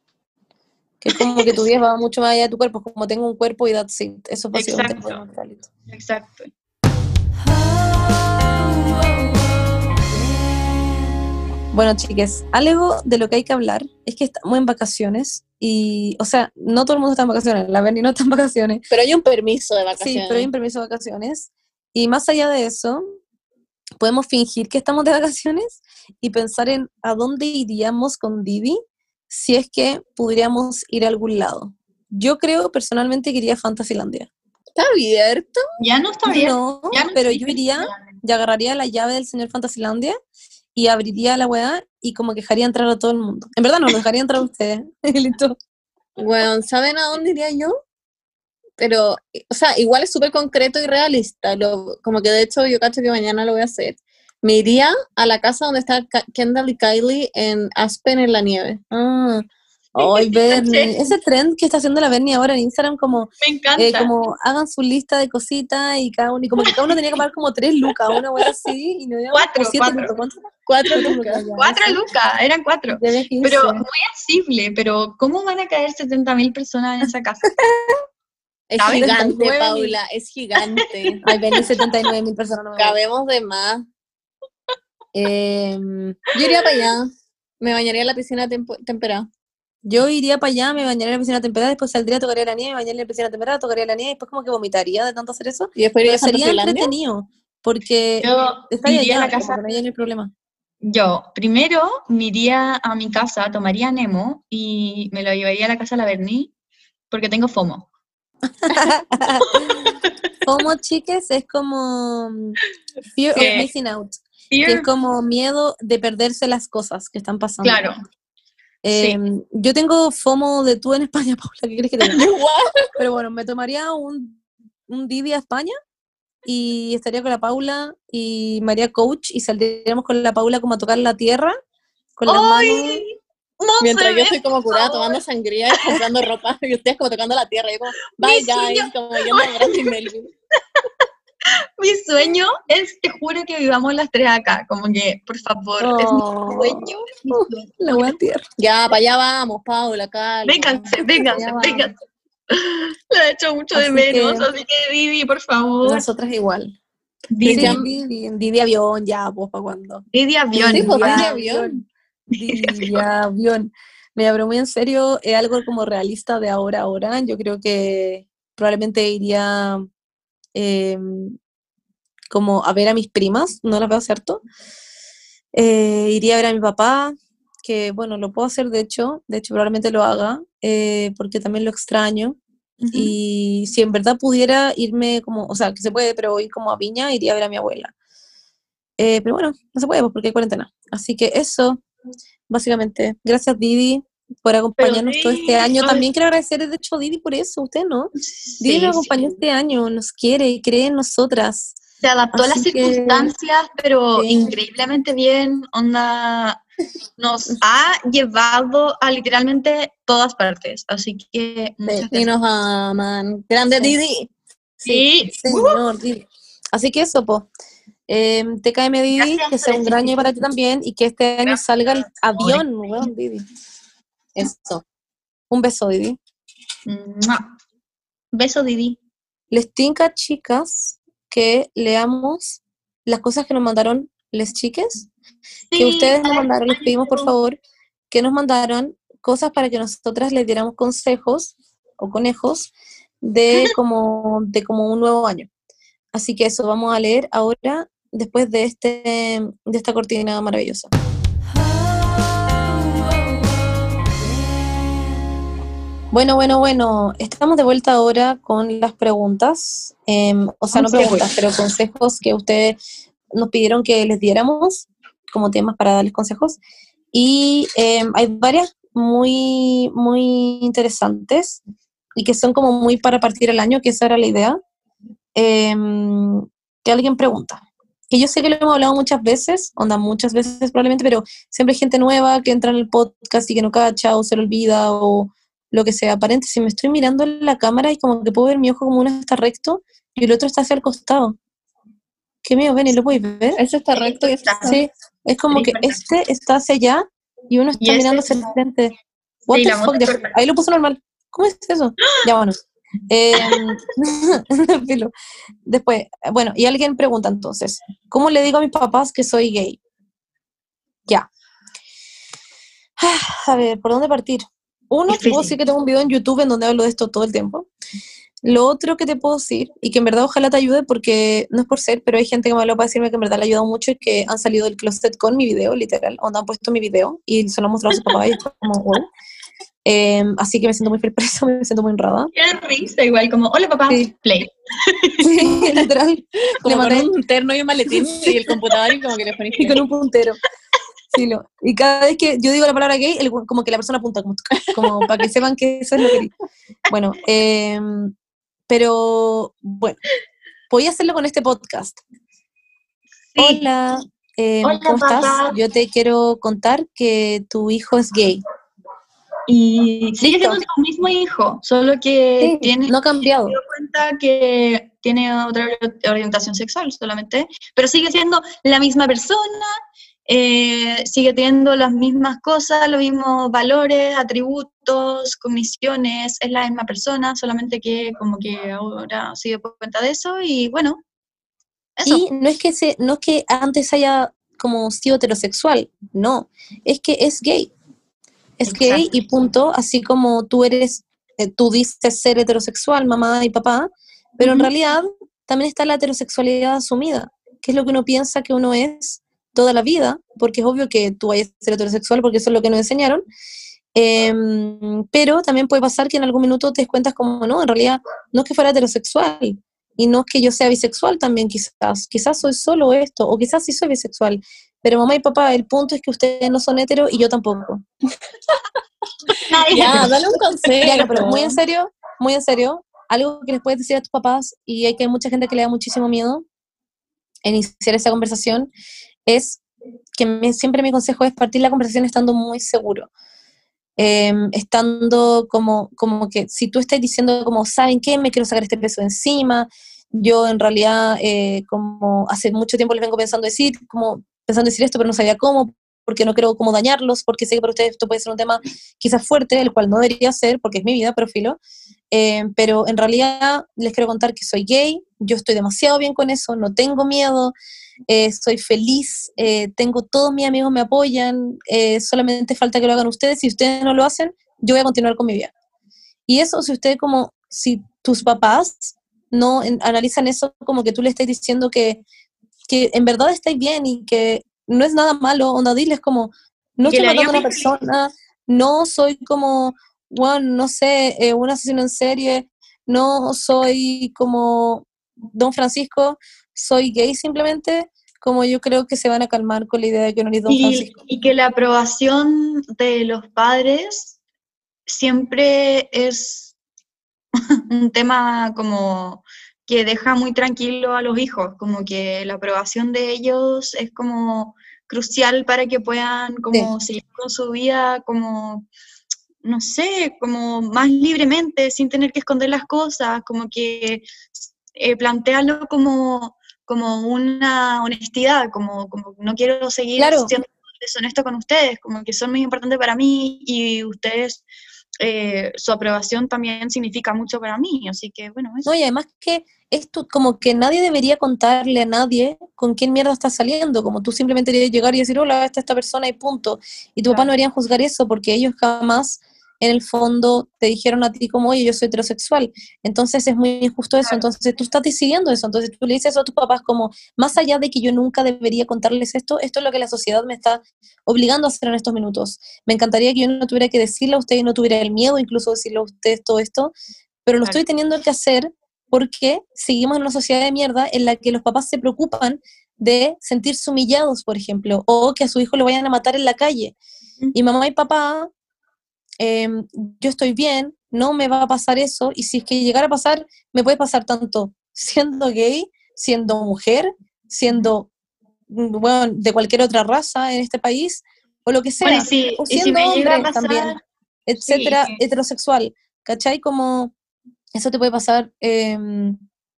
Que es como que tu vida va mucho más allá de tu cuerpo, como tengo un cuerpo y that's it. Eso es body neutrality. Exacto. Bueno, chiques, algo de lo que hay que hablar es que estamos en vacaciones y, o sea, no todo el mundo está en vacaciones, la Berni no está en vacaciones. Pero hay un permiso de vacaciones. Sí, pero hay un permiso de vacaciones. Y más allá de eso, podemos fingir que estamos de vacaciones y pensar en a dónde iríamos con Didi si es que pudiéramos ir a algún lado. Yo creo personalmente que iría a Fantasylandia. ¿Está abierto? Ya no está abierto. No, pero yo iría y agarraría la llave del señor Fantasylandia y abriría la weá y como que dejaría entrar a todo el mundo. En verdad no, lo dejaría entrar a ustedes. Listo. Bueno, ¿saben a dónde iría yo? Pero, o sea, igual es súper concreto y realista. Lo, como que de hecho yo cacho que mañana lo voy a hacer. Me iría a la casa donde está Kendall y Kylie en Aspen en la nieve. Ah, Ay, Bernie, ese trend que está haciendo la Bernie ahora en Instagram, como, Me encanta. eh, como hagan su lista de cositas y cada uno, y como que cada uno tenía que pagar como tres lucas, una wea así, y no había Cuatro, como siete cuatro. lucas. ¿Cuánto? Cuatro lucas. ya, Cuatro lucas, eran cuatro. Pero muy accesible, pero ¿cómo van a caer 70.000 personas en esa casa? Es ¿Cabe? gigante, 79.000. Paula, es gigante. Ay, ven, 79 mil personas. no me voy. Cabemos de más. Em, Yo iría para allá. Me bañaría en la piscina tempo- temperada. Yo iría para allá, me bañaría en la piscina temperada, después saldría, tocaría la nieve, me bañaría en la piscina temperada, tocaría la nieve, después como que vomitaría de tanto hacer eso. Y después iría Pero sería entretenido, porque Yo está allá, iría a la casa. no hay problema. Yo, primero, me iría a mi casa, tomaría Nemo y me lo llevaría a la casa de la Berni porque tengo FOMO. Como chiques es como fear Sí. of missing out, que es como miedo de perderse las cosas que están pasando. Claro. Em, Yo tengo FOMO de tú en España, Paula, ¿qué crees que te diga? Pero bueno, me tomaría un, un Didi a España y estaría con la Paula y María Coach y saldríamos con la Paula como a tocar la tierra con las manos. Monse, Mientras yo estoy como curada tomando sangría y comprando ropa y ustedes como tocando la tierra. Yo como, bye guys, como yendo a Brandy Melvin. Mi sueño es, te juro que vivamos las tres acá, como que, por favor, es mi Oh, sueño, es mi sueño. la buena tierra. Ya, para allá vamos, Paula, calma. Vénganse, vénganse, vénganse. La he hecho mucho de menos, que- así que Didi, por favor. Nosotras igual. Didi, Sí, Didi, Didi avión, ya, pues, ¿para cuándo? Didi avión. Sí, pues, ya. Didi avión. Didi avión. Mira, pero muy en serio, es algo como realista de ahora a ahora. Yo creo que probablemente iría em, como a ver a mis primas, no las veo cierto. Eh, iría a ver a mi papá, que bueno, lo puedo hacer de hecho, de hecho probablemente lo haga, eh, porque también lo extraño. Y si en verdad pudiera irme como, o sea, que se puede, pero ir como a Viña, iría a ver a mi abuela. Eh, pero bueno, no se puede pues, porque hay cuarentena. Así que eso, básicamente. Gracias Didi por acompañarnos todo este año. ay. También quiero agradecer de hecho a Didi por eso, usted no. Didi Sí, nos acompañó sí. este año, nos quiere y cree en nosotras. Se adaptó a las que- circunstancias, pero Sí. increíblemente bien. Onda, nos ha llevado a literalmente todas partes. Así que muchas Y nos aman. Grande Sí. Didi. Sí, Señor, Didi. Así que eso, po. Eh, TKM Didi, Gracias que sea un gran año para ti también y que este año Gracias. salga el avión, weón, Didi. Eso. Un beso, Didi. ¡Mua! Beso, Didi. Les tinca, chicas, que leamos las cosas que nos mandaron les chiques, que ustedes nos mandaron, les pedimos por favor que nos mandaron cosas para que nosotras les diéramos consejos o conejos de como, de como un nuevo año. Así que eso vamos a leer ahora, después de, este, de esta cortina maravillosa. Bueno, bueno, bueno, estamos de vuelta ahora con las preguntas, em, o sea, no preguntas, pero consejos que ustedes nos pidieron que les diéramos como temas para darles consejos. Y em, hay varias muy, muy interesantes y que son como muy para partir el año, que esa era la idea. Em, que alguien pregunta. Que yo sé que lo hemos hablado muchas veces, onda muchas veces probablemente, pero siempre hay gente nueva que entra en el podcast y que no cacha o se le olvida o lo que sea. Paréntesis, me estoy mirando en la cámara y como que puedo ver mi ojo como uno está recto y el otro está hacia el costado. Qué mío, ven, ¿y lo podéis ver? Ese está recto y está... Sí, es como que este está hacia allá y uno está mirando hacia el frente. What Sí, the fuck? ahí lo puso normal. ¿Cómo es eso? Ya bueno. Em. Después, bueno, y alguien pregunta entonces, ¿cómo le digo a mis papás que soy gay? Ya. A ver, ¿por dónde partir? Uno, te puedo decir que tengo un video en YouTube en donde hablo de esto todo el tiempo. Lo otro que te puedo decir, y que en verdad ojalá te ayude, porque no es por ser, pero hay gente que me lo para decirme que en verdad le ha ayudado mucho y que han salido del closet con mi video, literal, donde han puesto mi video y se lo han mostrado a su papá y es como, wow. Em, así que me siento muy eso, me siento muy honrada. Qué risa, igual, como, hola papá, Sí. play. Sí, literal. Como Le con mandé- un terno y un maletín y el computador y como que le ponís y con un puntero. Sí, lo- y cada vez que yo digo la palabra gay, el- como que la persona apunta, como, como para que sepan que eso es lo que digo. Bueno, em, pero bueno, voy a hacerlo con este podcast. Sí. Hola, em, Hola, ¿cómo estás? Yo te quiero contar que tu hijo es gay. Y sigue siendo tu mismo hijo, solo que Sí, tiene no ha cambiado. dio cuenta que tiene otra ori- orientación sexual solamente, pero sigue siendo la misma persona eh, sigue teniendo las mismas cosas, los mismos valores, atributos, cogniciones, es la misma persona, solamente que como que ahora se dio cuenta de eso y bueno. Eso. Y no es que se, no es que antes haya como sido heterosexual, no, es que es gay. Es gay y punto, así como tú eres, eh, tú dices ser heterosexual, mamá y papá, pero en realidad también está la heterosexualidad asumida, que es lo que uno piensa que uno es toda la vida, porque es obvio que tú vayas a ser heterosexual porque eso es lo que nos enseñaron, em, pero también puede pasar que en algún minuto te des cuenta como, no, en realidad no es que fuera heterosexual, y no es que yo sea bisexual también quizás, quizás soy solo esto, o quizás sí soy bisexual, pero mamá y papá, el punto es que ustedes no son hetero y yo tampoco. ya, dale un consejo. pero muy en serio, muy en serio, algo que les puedes decir a tus papás, y hay que hay mucha gente que le da muchísimo miedo en iniciar esa conversación, es que siempre mi consejo es partir la conversación estando muy seguro. Em, estando como, como que si tú estás diciendo como, ¿saben qué? Me quiero sacar este peso encima. Yo en realidad, eh, como hace mucho tiempo les vengo pensando decir, como pensando decir esto, pero no sabía cómo, porque no quiero como dañarlos, porque sé que para ustedes esto puede ser un tema quizás fuerte, el cual no debería ser, porque es mi vida, pero filo. Em, pero en realidad les quiero contar que soy gay, yo estoy demasiado bien con eso, no tengo miedo, eh, soy feliz, eh, tengo todos mis amigos me apoyan, eh, solamente falta que lo hagan ustedes, si ustedes no lo hacen, yo voy a continuar con mi vida. Y eso, si ustedes como, si tus papás no analizan eso como que tú le estás diciendo que, que en verdad estáis bien y que no es nada malo, o no diles como, no estoy matando a una persona, no soy como, bueno, no sé, un asesino en serie, no soy como Don Francisco, soy gay simplemente, como yo creo que se van a calmar con la idea de que no es Don y, Francisco. Y que la aprobación de los padres siempre es un tema como que deja muy tranquilo a los hijos, como que la aprobación de ellos es como crucial para que puedan como seguir con su vida como no sé, como más libremente, sin tener que esconder las cosas, como que eh, plantearlo como, como una honestidad, como, como no quiero seguir siendo deshonesto con ustedes, como que son muy importantes para mí y ustedes, eh, su aprobación también significa mucho para mí, así que bueno. Eso. No, y además que esto, como que nadie debería contarle a nadie con quién mierda está saliendo, como tú simplemente deberías llegar y decir, hola, esta esta persona y punto. Y tu papá no debería juzgar eso porque ellos jamás en el fondo te dijeron a ti como, oye, yo soy heterosexual. Entonces es muy injusto eso. Entonces tú estás decidiendo eso. Entonces tú le dices eso a tus papás como, más allá de que yo nunca debería contarles esto, esto es lo que la sociedad me está obligando a hacer en estos minutos. Me encantaría que yo no tuviera que decirle a ustedes, no tuviera el miedo incluso de decirle a ustedes todo esto, pero lo estoy teniendo que hacer porque seguimos en una sociedad de mierda en la que los papás se preocupan de sentirse humillados, por ejemplo, o que a su hijo lo vayan a matar en la calle. Y mamá y papá Em, yo estoy bien, no me va a pasar eso, y si es que llegara a pasar, me puede pasar tanto siendo gay, siendo mujer, siendo, mm, bueno, de cualquier otra raza en este país, o lo que sea, o siendo hombre también, etcétera, heterosexual, ¿cachai? Como eso te puede pasar eh,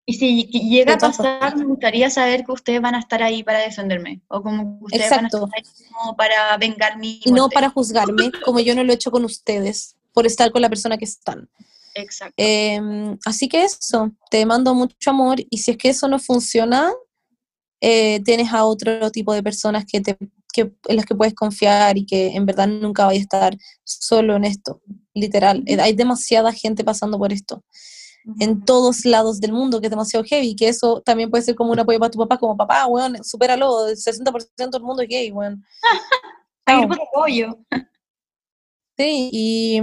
y si llega a pasar, me gustaría saber que ustedes van a estar ahí para defenderme, o como que ustedes van a estar ahí como para vengar mi Y no para juzgarme, como yo no lo he hecho con ustedes, por estar con la persona que están. Exacto. Em, así que eso, te mando mucho amor, y si es que eso no funciona, eh, tienes a otro tipo de personas que te, que, en las que puedes confiar y que en verdad nunca vaya a estar solo en esto, literal. Eh, hay demasiada gente pasando por esto en todos lados del mundo, que es demasiado heavy, que eso también puede ser como un apoyo para tu papá, como papá, weón, supéralo, el 60% del mundo es gay, weón. grupo de apoyo. Sí, y,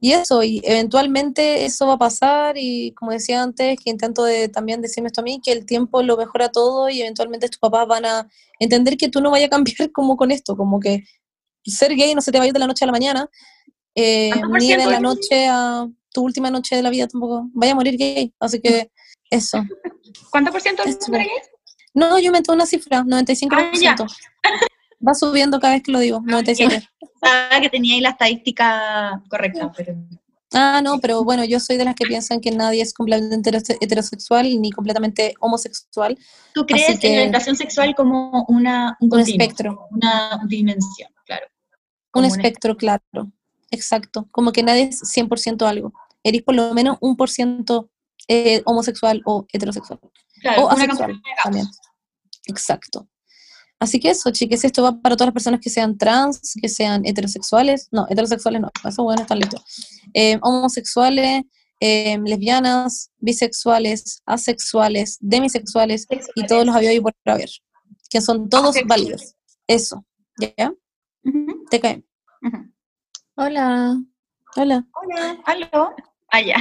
y, eso, y eventualmente eso va a pasar, y como decía antes, que intento de, también decirme esto a mí, que el tiempo lo mejora todo, y eventualmente tus papás van a entender que tú no vayas a cambiar como con esto, como que ser gay no se te va a ir de la noche a la mañana, eh, ni de la noche a tu última noche de la vida tampoco. Vaya a morir gay, así que eso. ¿Cuánto por ciento es gay? No, yo meto una cifra, 95%. Ah, Va subiendo cada vez que lo digo, 97. Ah, que tenía ahí la estadística correcta, pero... Ah, no, pero bueno, yo soy de las que piensan que nadie es completamente heterosexual ni completamente homosexual. ¿Tú crees en la orientación sexual como una, un, espectro? Una dimensión, claro. Un espectro, claro. Exacto. Como que nadie es 100% algo. Eres por lo menos un por ciento eh, homosexual o heterosexual. Claro, o asexual también. Exacto. Así que eso, chiques, esto va para todas las personas que sean trans, que sean heterosexuales, no, heterosexuales no, eso bueno, están listos. Eh, homosexuales, eh, lesbianas, bisexuales, asexuales, demisexuales y todos los había por haber, que son todos válidos. Eso, ¿ya? Te caen. Hola. Hola. Hola. Aló. Ah, ya.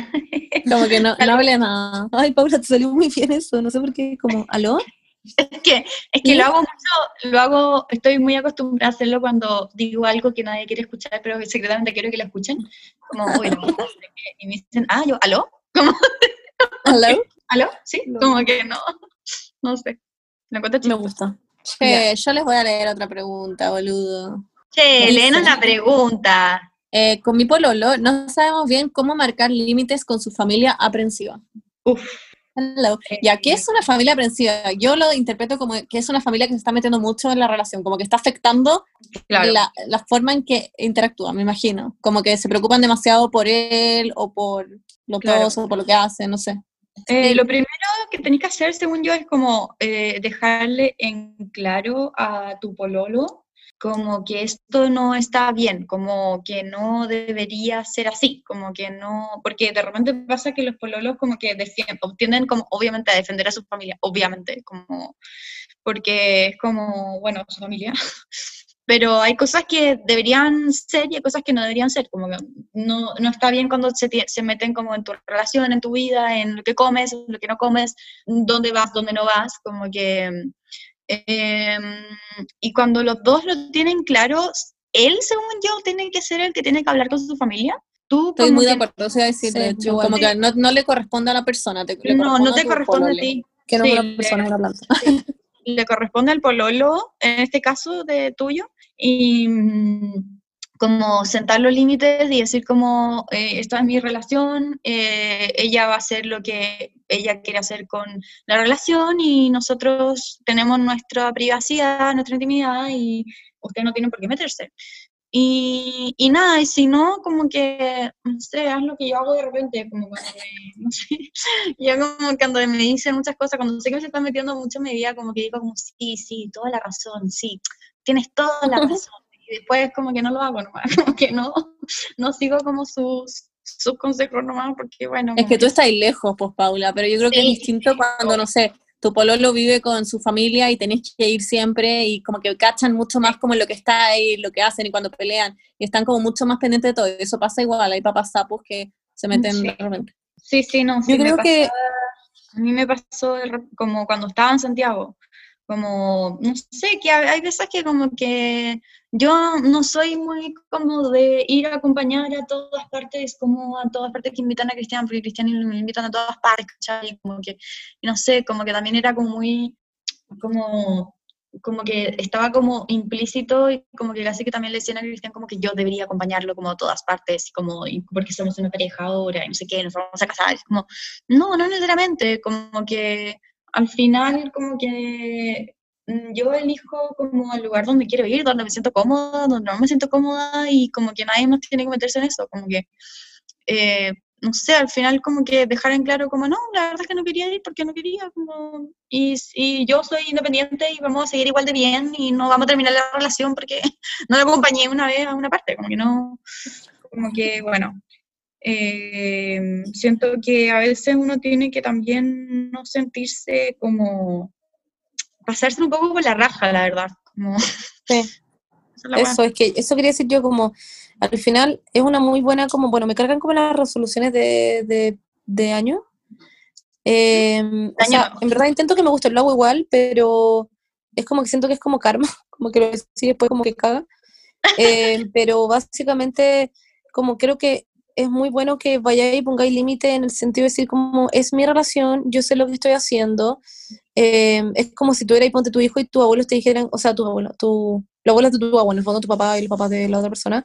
Como que no, no hable nada. Ay, Paula, te salió muy bien eso. No sé por qué, como, ¿aló? Es que, es que lo hago mucho, lo hago, estoy muy acostumbrada a hacerlo cuando digo algo que nadie quiere escuchar, pero secretamente quiero que lo escuchen. Como, y me dicen, ah, yo, ¿aló? ¿Aló? ¿Aló? Sí, como que no, no sé. Me gusta. Che, yo les voy a leer otra pregunta, boludo. Che, léenos la pregunta. Eh, con mi pololo no sabemos bien cómo marcar límites con su familia aprensiva. Uf. Hello. Ya, ¿qué es una familia aprensiva? Yo lo interpreto como que es una familia que se está metiendo mucho en la relación, como que está afectando la, la, forma en que interactúa, me imagino. Como que se preocupan demasiado por él o por los dos o por lo que hace, no sé. Eh, lo primero que tenés que hacer, según yo, es como eh, dejarle en claro a tu pololo como que esto no está bien, como que no debería ser así, como que no, porque de repente pasa que los pololos como que defienden, como obviamente a defender a su familia, obviamente, como porque es como, bueno, su familia, pero hay cosas que deberían ser y hay cosas que no deberían ser, como que no, no está bien cuando se, se meten como en tu relación, en tu vida, en lo que comes, en lo que no comes, dónde vas, dónde no vas, como que Em, y cuando los dos lo tienen claro, él, según yo, tiene que ser el que tiene que hablar con su familia. Tú Estoy muy de acuerdo, o sea, hecho, como que no, no, le corresponde a la persona. Te, no, no te corresponde a ti. Que no una persona, le, una planta. le corresponde al pololo, en este caso de tuyo, y como sentar los límites y decir como, eh, esta es mi relación, eh, ella va a hacer lo que ella quiere hacer con la relación y nosotros tenemos nuestra privacidad, nuestra intimidad y usted no tiene por qué meterse. Y, y, nada, y si no, como que, no sé, haz lo que yo hago de repente, como cuando me, no sé, yo como cuando me dicen muchas cosas, cuando sé que se están metiendo mucho en mi vida, como que digo como, sí, sí, toda la razón, sí, tienes toda la razón y después como que no lo hago nomás, como que no, no sigo como sus, sus consejos nomás, porque bueno. Es que tú estás lejos, pues Paula, pero yo creo que es distinto cuando, no sé, tu pololo vive con su familia y tenés que ir siempre y como que cachan mucho más como lo que está ahí, lo que hacen y cuando pelean, y están como mucho más pendientes de todo. Eso pasa igual, hay papás sapos que se meten sí. realmente. Sí, sí, no. yo creo que... A mí me pasó como cuando estaba en Santiago, como, no sé, que hay veces que como que yo no soy muy como de ir a acompañar a todas partes, como a todas partes que invitan a Cristian, porque Cristian me invitan a todas partes, ¿cachai? Como que, no sé, como que también era como muy, como, como que estaba como implícito y como que casi que también le decían a Cristian como que yo debería acompañarlo como a todas partes, como porque somos una pareja ahora y no sé qué, nos vamos a casar, es como, no, no necesariamente, como que al final como que yo elijo como el lugar donde quiero ir, donde me siento cómoda, donde no me siento cómoda y como que nadie más tiene que meterse en eso, como que, eh, no sé, al final como que dejar en claro como, no, la verdad es que no quería ir porque no quería, como, y, y yo soy independiente y vamos a seguir igual de bien y no vamos a terminar la relación porque no la acompañé una vez a una parte, como que no, como que, bueno, eh, siento que a veces uno tiene que también no sentirse como pasarse un poco por la raja, la verdad. Sí. Eso, es que eso quería decir yo como, al final es una muy buena, como, bueno, me cargan como las resoluciones de, de, año. Em, o sea, en verdad intento que me guste, lo hago igual, pero es como que siento que es como karma, como que lo decís después como que caga. Em, pero básicamente, como creo que es muy bueno que vayáis y pongáis límite en el sentido de decir como es mi relación, yo sé lo que estoy haciendo. Eh, es como si tú eras, ponte tu hijo y tu abuelo te dijeran, o sea, tu abuelo, tu, la abuela de tu abuelo, en el fondo tu papá y el papá de la otra persona,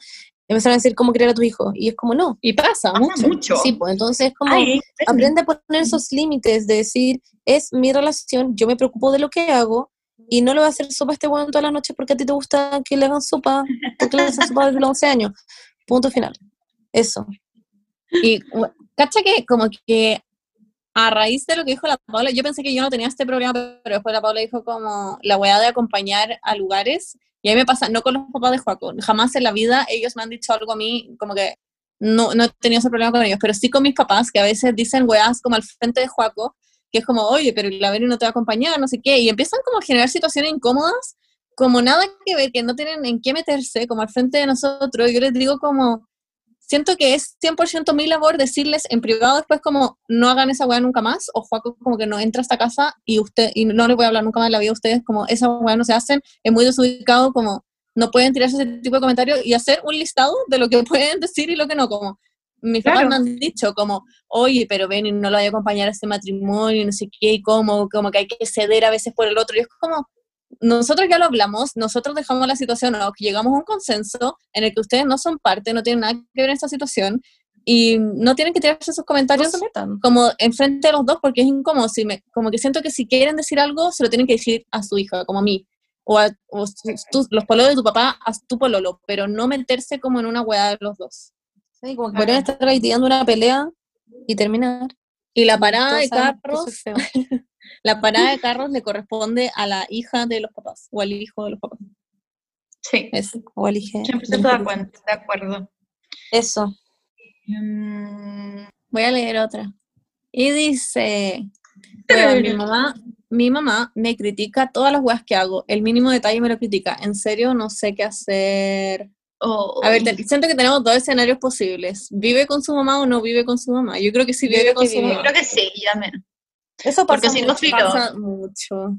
empezaron a decir cómo criar a tu hijo. Y es como, no. Y pasa, Pasa mucho. mucho. Sí, pues entonces como Ay, aprende a poner esos límites de decir, es mi relación, yo me preocupo de lo que hago y no le voy a hacer sopa a este weón toda la noche porque a ti te gusta que le hagan sopa, porque le hacen sopa desde los 11 años. Punto final. Eso. Y cacha que como que a raíz de lo que dijo la Paula, yo pensé que yo no tenía este problema, pero después la Paula dijo como la weá de acompañar a lugares, y a mí me pasa, no con los papás de Joaco, jamás en la vida ellos me han dicho algo a mí, como que no, no he tenido ese problema con ellos, pero sí con mis papás, que a veces dicen weás como al frente de Joaco, que es como, oye, pero la Vero no te va a acompañar, no sé qué, y empiezan como a generar situaciones incómodas, como nada que ver, que no tienen en qué meterse, como al frente de nosotros, yo les digo como, siento que es 100% mi labor decirles en privado después como no hagan esa weá nunca más o Juaco como que no entra a esta casa y usted y no les voy a hablar nunca más en la vida a ustedes como esa weá no se hacen, es muy desubicado como no pueden tirarse ese tipo de comentarios y hacer un listado de lo que pueden decir y lo que no, como mis papás Claro. me han dicho como, oye, pero ven y no lo voy a acompañar a este matrimonio, y no sé qué, y cómo, como que hay que ceder a veces por el otro, y es como, nosotros ya lo hablamos, nosotros dejamos la situación, o llegamos a un consenso en el que ustedes no son parte, no tienen nada que ver en esta situación, y no tienen que tirarse No comentarios se metan. como enfrente de los dos porque es incómodo, si me, como que siento que si quieren decir algo, se lo tienen que decir a su hija, como a mí, o a o tú- los pololos de tu papá, a tu pololo, pero no meterse como en una weá de los dos. Sí, como que podrían estar ahí tirando una pelea y terminar. Y la parada de carros. la parada de carros le corresponde a la hija de los papás, o al hijo de los papás. Sí, Eso. O elige. 100% de acuerdo. De acuerdo. Eso. Mm, Voy a leer otra. Y dice, "Weón, mi mamá, mi mamá me critica todas las weas que hago. El mínimo detalle me lo critica. En serio, no sé qué hacer. oh, A ver, te- siento que tenemos dos escenarios posibles. ¿Vive con su mamá o no vive con su mamá? Yo creo que sí vive con que su vive. yo mamá. creo que sí, ya menos. Eso Porque pasa si no, mucho. filo. Pasa mucho.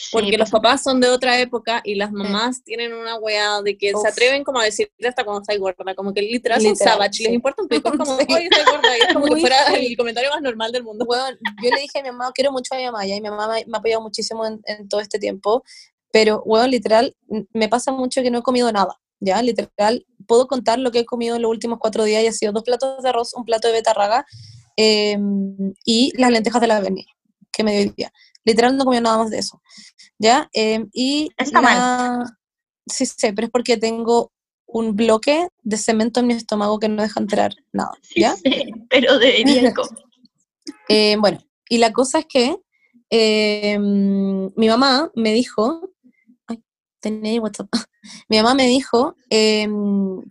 Sí, Porque los pasa- papás son de otra época y las mamás tienen una wea de que Uf. se atreven como a decirte hasta cuando estás gorda, como que literal, son Literal, savage, les sí. importa un pico, como, Sí. oye, estoy gorda, y es como que fuera el comentario más normal del mundo. Weón, yo le dije a mi mamá, quiero mucho a mi mamá, ya, y mi mamá me, me ha apoyado muchísimo en, en todo este tiempo, pero, weón, literal, me pasa mucho que no he comido nada, ya, literal, puedo contar lo que he comido en los últimos cuatro días y ha sido dos platos de arroz, un plato de betarraga eh, y las lentejas de la Berni, que me dio hoy día. Literal, no he comido nada más de eso, ya, eh, y Está mal. la- Sí, sí, pero es porque tengo un bloque de cemento en mi estómago que no deja entrar nada, ¿ya? sí, pero debería comer. Eh, bueno, y la cosa es que eh, mi mamá me dijo, ay, tenía WhatsApp. mi mamá me dijo eh,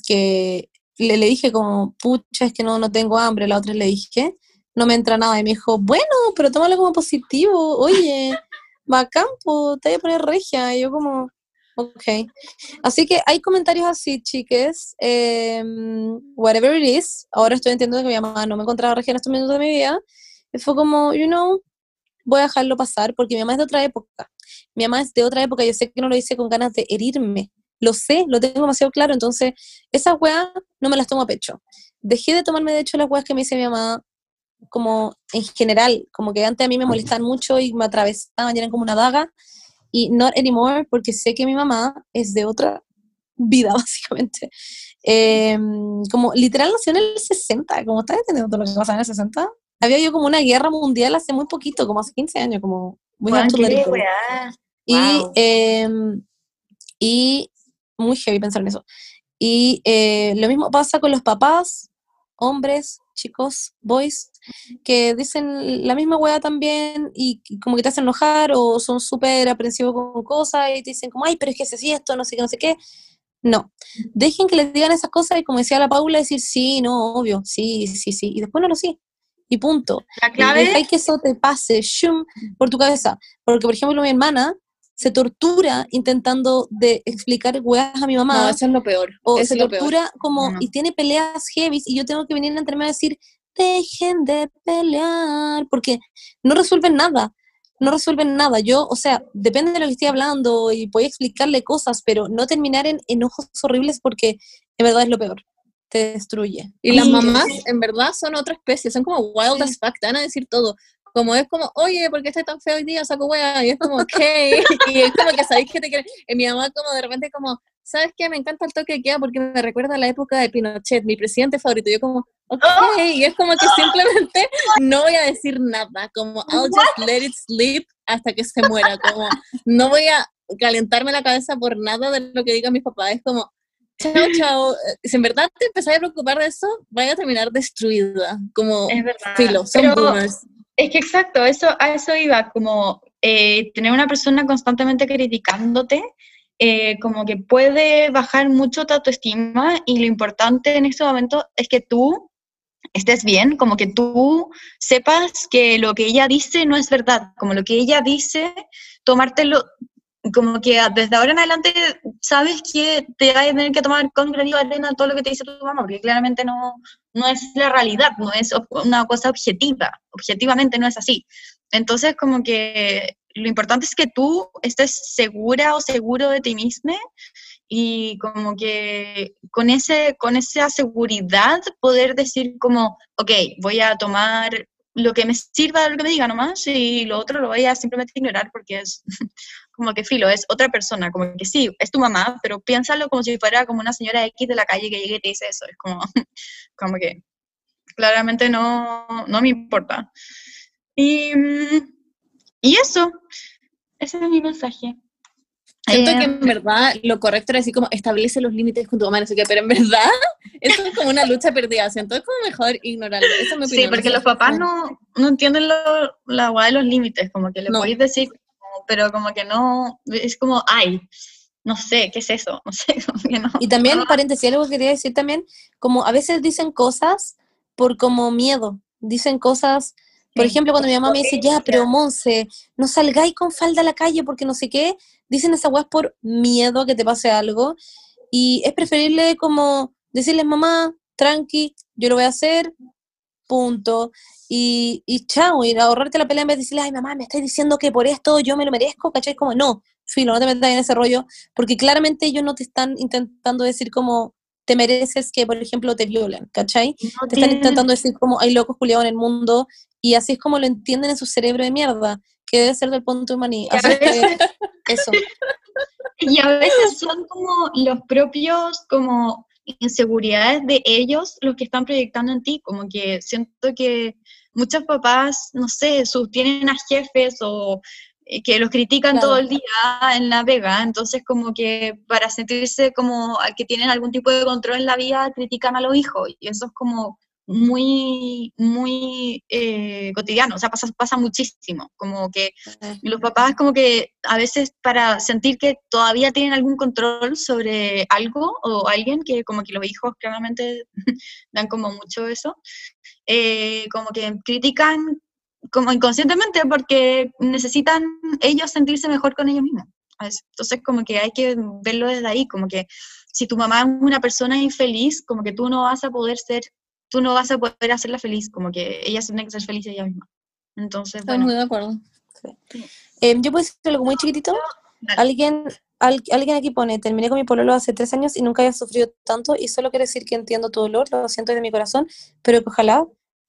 que le, le dije como, pucha, es que no, no tengo hambre, la otra le dije, no me entra nada, y me dijo, bueno, pero tómalo como positivo, oye, bacán, po, te voy a poner regia, y yo como, ok. Así que hay comentarios así, chiques, eh, whatever it is, ahora estoy entendiendo que mi mamá no me encontraba regia en estos minutos de mi vida, y fue como, you know, voy a dejarlo pasar porque mi mamá es de otra época. Mi mamá es de otra época, yo sé que no lo hice con ganas de herirme. Lo sé, lo tengo demasiado claro. Entonces, esas weas no me las tomo a pecho. Dejé de tomarme de hecho las weas que me dice mi mamá, como en general, como que antes a mí me molestaban mucho y me atravesaban y eran como una daga. Y not anymore, porque sé que mi mamá es de otra vida, básicamente. Eh, como literal nació en el 60, como estás entendiendo todo lo que pasaba en el 60 había yo como una guerra mundial hace muy poquito, como hace 15 años, como muy weá. y, Wow. em, y muy heavy pensar en eso. Y eh, lo mismo pasa con los papás, hombres, chicos, boys, que dicen la misma weá también y, y como que te hacen enojar o son súper aprensivos con cosas y te dicen como, ay, pero es que se esto, no sé qué, no sé qué. No, dejen que les digan esas cosas y como decía la Paula, decir sí, no, obvio, sí, sí, sí, y después no lo sí. Y punto. La Y clave deja que eso te pase shum, por tu cabeza. Porque, por ejemplo, mi hermana se tortura intentando de explicar weas a mi mamá. No, eso es lo peor. o se peor. tortura como No. y tiene peleas heavy y yo tengo que venir entre medio a decir dejen de pelear porque no resuelven nada no resuelven nada yo o sea depende de lo que estoy hablando y voy a explicarle cosas pero no terminar en enojos horribles porque en verdad es lo peor te destruye Y las mamás, en verdad, son otra especie, son como wild as fuck, te van a decir todo. Como es como, oye, ¿por qué estás tan feo hoy día? Saco wea. Y es como, ok. y es como que sabéis que te quieren. Y mi mamá, como de repente, como, ¿sabes qué? Me encanta el toque de queda porque me recuerda a la época de Pinochet, mi presidente favorito. Yo como, ok, y es como que simplemente no voy a decir nada, como I'll just let it sleep hasta que se muera, como no voy a calentarme la cabeza por nada de lo que digan mis papás, es como, chao, chao, si en verdad te empezás a preocupar de eso, vaya a terminar destruida, como Es verdad. filo, son Pero- boomers. Es que exacto, eso, a eso iba, como eh, tener una persona constantemente criticándote, eh, como que puede bajar mucho tu autoestima y lo importante en este momento es que tú estés bien, como que tú sepas que lo que ella dice no es verdad, como lo que ella dice, tomártelo, como que desde ahora en adelante sabes que te vas a tener que tomar con granito de arena todo lo que te dice tu mamá, porque claramente no, no es la realidad, no es una cosa objetiva, objetivamente no es así. Entonces, como que lo importante es que tú estés segura o seguro de ti mismo y como que con, ese, con esa seguridad poder decir como, ok, voy a tomar lo que me sirva de lo que me diga nomás y lo otro lo voy a simplemente ignorar porque es como que filo, es otra persona, como que sí, es tu mamá, pero piénsalo como si fuera como una señora X de la calle que llegue y te dice eso, es como, como que claramente no, no me importa. Y, mm, y eso, ese es mi mensaje. Siento Eh, que en verdad lo correcto era decir como establece los límites con tu mamá, no sé qué, pero en verdad eso es como una lucha perdida, siento es como mejor ignorarlo, Sí, porque los papás no, no entienden lo- la guay de los límites, como que le No. podéis decir, pero como que no, es como, ay, no sé, ¿qué es eso? No sé, como que no. Y también, paréntesis, algo que quería decir también, como a veces dicen cosas por como miedo, dicen cosas, por ejemplo, cuando mi mamá me dice, ya, pero Monse, no salgáis con falda a la calle porque no sé qué, dicen esa weas por miedo a que te pase algo, y es preferible como decirles, mamá, tranqui, yo lo voy a hacer, punto, y, y chao, y ahorrarte la pelea en vez de decirle, ay, mamá, me estás diciendo que por esto yo me lo merezco, ¿cachai? Como, no, filo, no te metas en ese rollo, porque claramente ellos no te están intentando decir como te mereces que, por ejemplo, te violen, ¿cachai? No Te están intentando decir como hay locos culiados en el mundo y así es como lo entienden en su cerebro de mierda, que debe ser del punto de maní. Veces- eso. Y a veces son como los propios, como inseguridades de ellos los que están proyectando en ti, como que siento que muchos papás, no sé, sus, tienen a jefes o eh, que los critican Claro. todo el día en la vega, entonces como que para sentirse como que tienen algún tipo de control en la vida, critican a los hijos, y eso es como muy, muy eh, cotidiano, o sea, pasa, pasa muchísimo, como que los papás como que a veces para sentir que todavía tienen algún control sobre algo o alguien, que como que los hijos claramente dan como mucho eso, eh, como que critican como inconscientemente porque necesitan ellos sentirse mejor con ellos mismos. Entonces como que hay que verlo desde ahí, como que si tu mamá es una persona infeliz, como que tú no vas a poder ser, tú no vas a poder hacerla feliz, como que ella tiene que ser feliz ella misma. Entonces, Estamos bueno. muy de acuerdo. Eh, yo puedo decir algo muy chiquitito. Dale. Alguien, al- alguien aquí pone, terminé con mi pololo hace tres años y nunca había sufrido tanto y solo quiero decir que entiendo tu dolor, lo siento desde mi corazón, pero que ojalá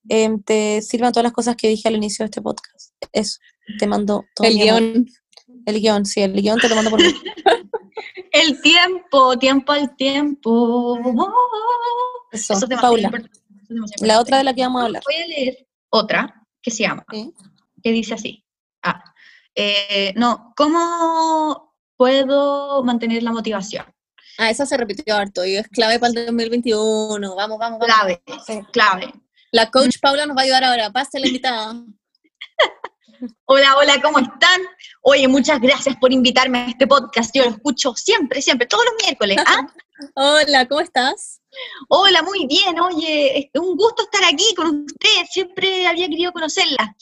em, te sirvan todas las cosas que dije al inicio de este podcast. Eso, te mando todo El guion. El guion, sí, el guion te lo mando por mí. El tiempo, tiempo al tiempo. Eso, Eso es demasiado Paula, la otra de la que vamos a hablar. Voy a leer otra que se llama, Sí. que dice así. Ah, eh, no, ¿cómo puedo mantener la motivación? Ah, esa se repitió harto y es clave para el 2021. Vamos, vamos, vamos. Clave, Sí. clave. La coach Paula nos va a ayudar ahora. Pase la invitada. Hola, hola, ¿cómo están? Oye, muchas gracias por invitarme a este podcast. Yo lo escucho siempre, siempre, todos los miércoles. ¿ah? Hola, ¿cómo estás? Hola, muy bien. Oye, un gusto estar aquí con ustedes. Siempre había querido conocerla.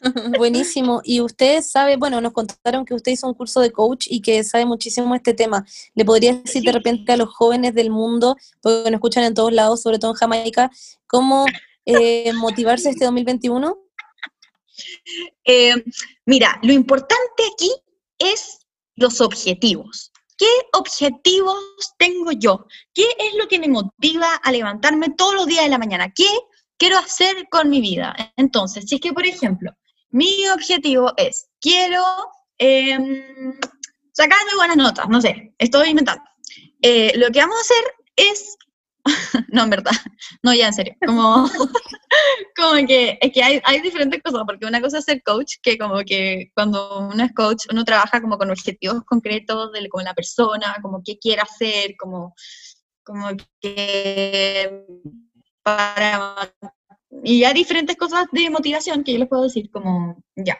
Buenísimo. Y usted sabe, bueno, nos contaron que usted hizo un curso de coach y que sabe muchísimo este tema. ¿Le podría decir de repente a los jóvenes del mundo, porque nos escuchan en todos lados, sobre todo en Jamaica, cómo eh, motivarse este 2021? Eh, mira, lo importante aquí es los objetivos. ¿Qué objetivos tengo yo? ¿Qué es lo que me motiva a levantarme todos los días de la mañana? ¿Qué quiero hacer con mi vida? Entonces, si es que, por ejemplo, mi objetivo es, quiero em, sacarme buenas notas, no sé, estoy inventando. Eh, lo que vamos a hacer es no, en verdad, no, ya en serio, como, como que, es que hay, hay, diferentes cosas, porque una cosa es ser coach, que como que cuando uno es coach, uno trabaja como con objetivos concretos de con la persona, como qué quiere hacer, como, como que para... Y hay diferentes cosas de motivación que yo les puedo decir, como, ya.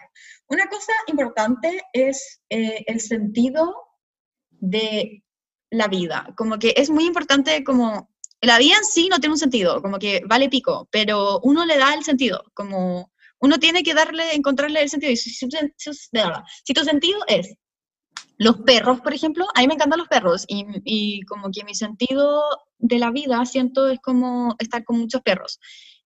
Una cosa importante es eh, el sentido de la vida, como que es muy importante como la vida en sí no tiene un sentido, como que vale pico, pero uno le da el sentido, como uno tiene que darle, encontrarle el sentido. Y si, si, tu sentido es los perros, por ejemplo, a mí me encantan los perros y, y, como que mi sentido de la vida siento es como estar con muchos perros.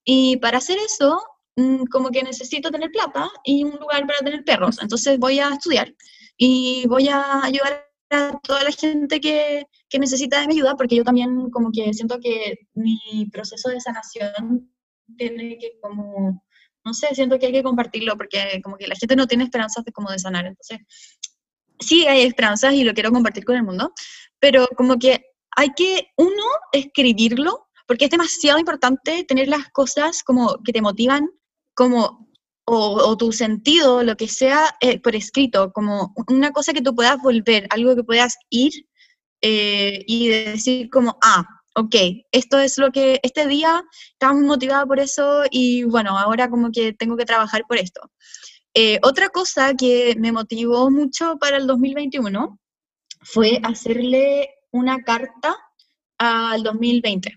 Y para hacer eso, mm, como que necesito tener plata y un lugar para tener perros. Entonces voy a estudiar y voy a ayudar a toda la gente que, que necesita de mi ayuda, porque yo también como que siento que mi proceso de sanación tiene que como, no sé, siento que hay que compartirlo, porque como que la gente no tiene esperanzas de como de sanar, entonces sí hay esperanzas y lo quiero compartir con el mundo, pero como que hay que, uno, escribirlo, porque es demasiado importante tener las cosas como que te motivan, como o, tu sentido, lo que sea, eh, por escrito, como una cosa que tú puedas volver, algo que puedas ir eh, y decir como, ah, ok, esto es lo que, este día estaba muy motivada por eso y bueno, ahora como que tengo que trabajar por esto. Eh, otra cosa que me motivó mucho para el 2021 fue hacerle una carta al 2020.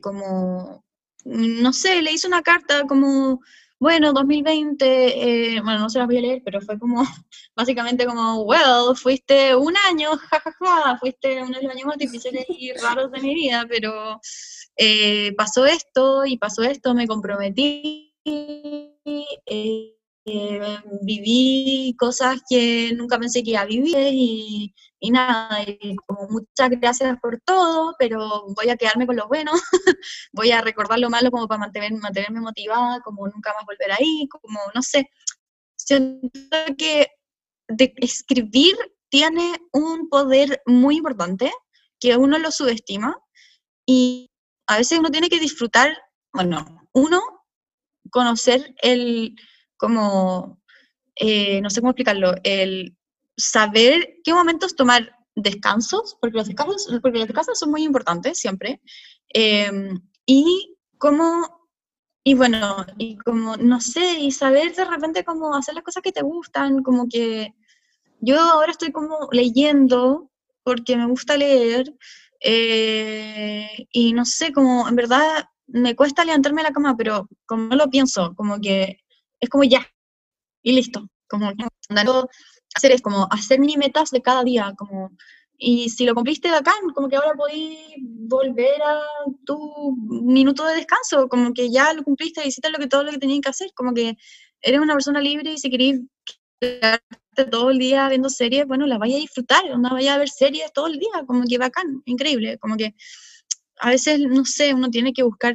como, no sé, le hice una carta como bueno, 2020, eh, bueno, no se las voy a leer, pero fue como, básicamente como, well, fuiste un año, jajaja, fuiste uno de los años más difíciles y raros de mi vida, pero eh, pasó esto y pasó esto, me comprometí, eh, eh, viví cosas que nunca pensé que iba a vivir y, y nada, y como muchas gracias por todo, pero voy a quedarme con lo bueno, voy a recordar lo malo como para mantener, mantenerme motivada, como nunca más volver ahí, como no sé. Siento que de escribir tiene un poder muy importante que uno lo subestima y a veces uno tiene que disfrutar, bueno, uno, conocer el como, eh, no sé cómo explicarlo, el saber qué momentos tomar descansos, porque los descansos, porque los descansos son muy importantes siempre, em, y cómo, y bueno, y como, no sé, y saber de repente cómo hacer las cosas que te gustan, como que yo ahora estoy como leyendo, porque me gusta leer, eh, y no sé, como en verdad me cuesta levantarme de la cama, pero como no lo pienso, como que es como ya, y listo, como hacer es como hacer mini metas de cada día, como, y si lo cumpliste bacán, como que ahora podés volver a tu minuto de descanso, como que ya lo cumpliste, hiciste lo que, todo lo que tenías que hacer, como que eres una persona libre y si querés quedarte todo el día viendo series, bueno, la vaya a disfrutar, no vaya a ver series todo el día, como que bacán, increíble, como que a veces, no sé, uno tiene que buscar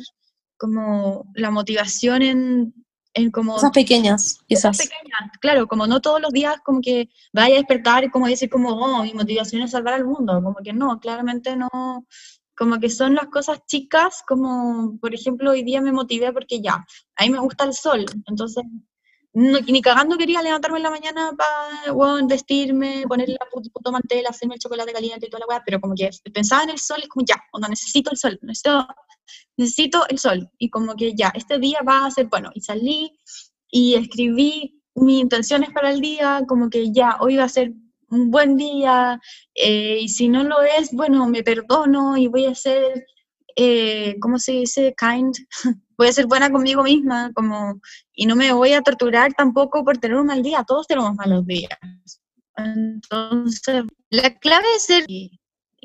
como la motivación en en como... Cosas pequeñas, quizás. pequeñas, claro, como no todos los días como que vaya a despertar y como decir como, oh, mi motivación es salvar al mundo, como que no, claramente no, como que son las cosas chicas, como por ejemplo hoy día me motivé porque ya, a mí me gusta el sol, entonces no, ni cagando quería levantarme en la mañana para bueno, vestirme, poner la puto mantel, hacerme el chocolate caliente y toda la weá, pero como que pensaba en el sol, es como ya, cuando necesito el sol, necesito necesito el sol. Y como que ya, este día va a ser bueno. Y salí y escribí mis intenciones para el día, como que ya, hoy va a ser un buen día. Eh, y si no lo es, bueno, me perdono y voy a ser, eh, ¿cómo se dice? Kind. voy a ser buena conmigo misma, como, y no me voy a torturar tampoco por tener un mal día. Todos tenemos malos días. Entonces, la clave es ser y,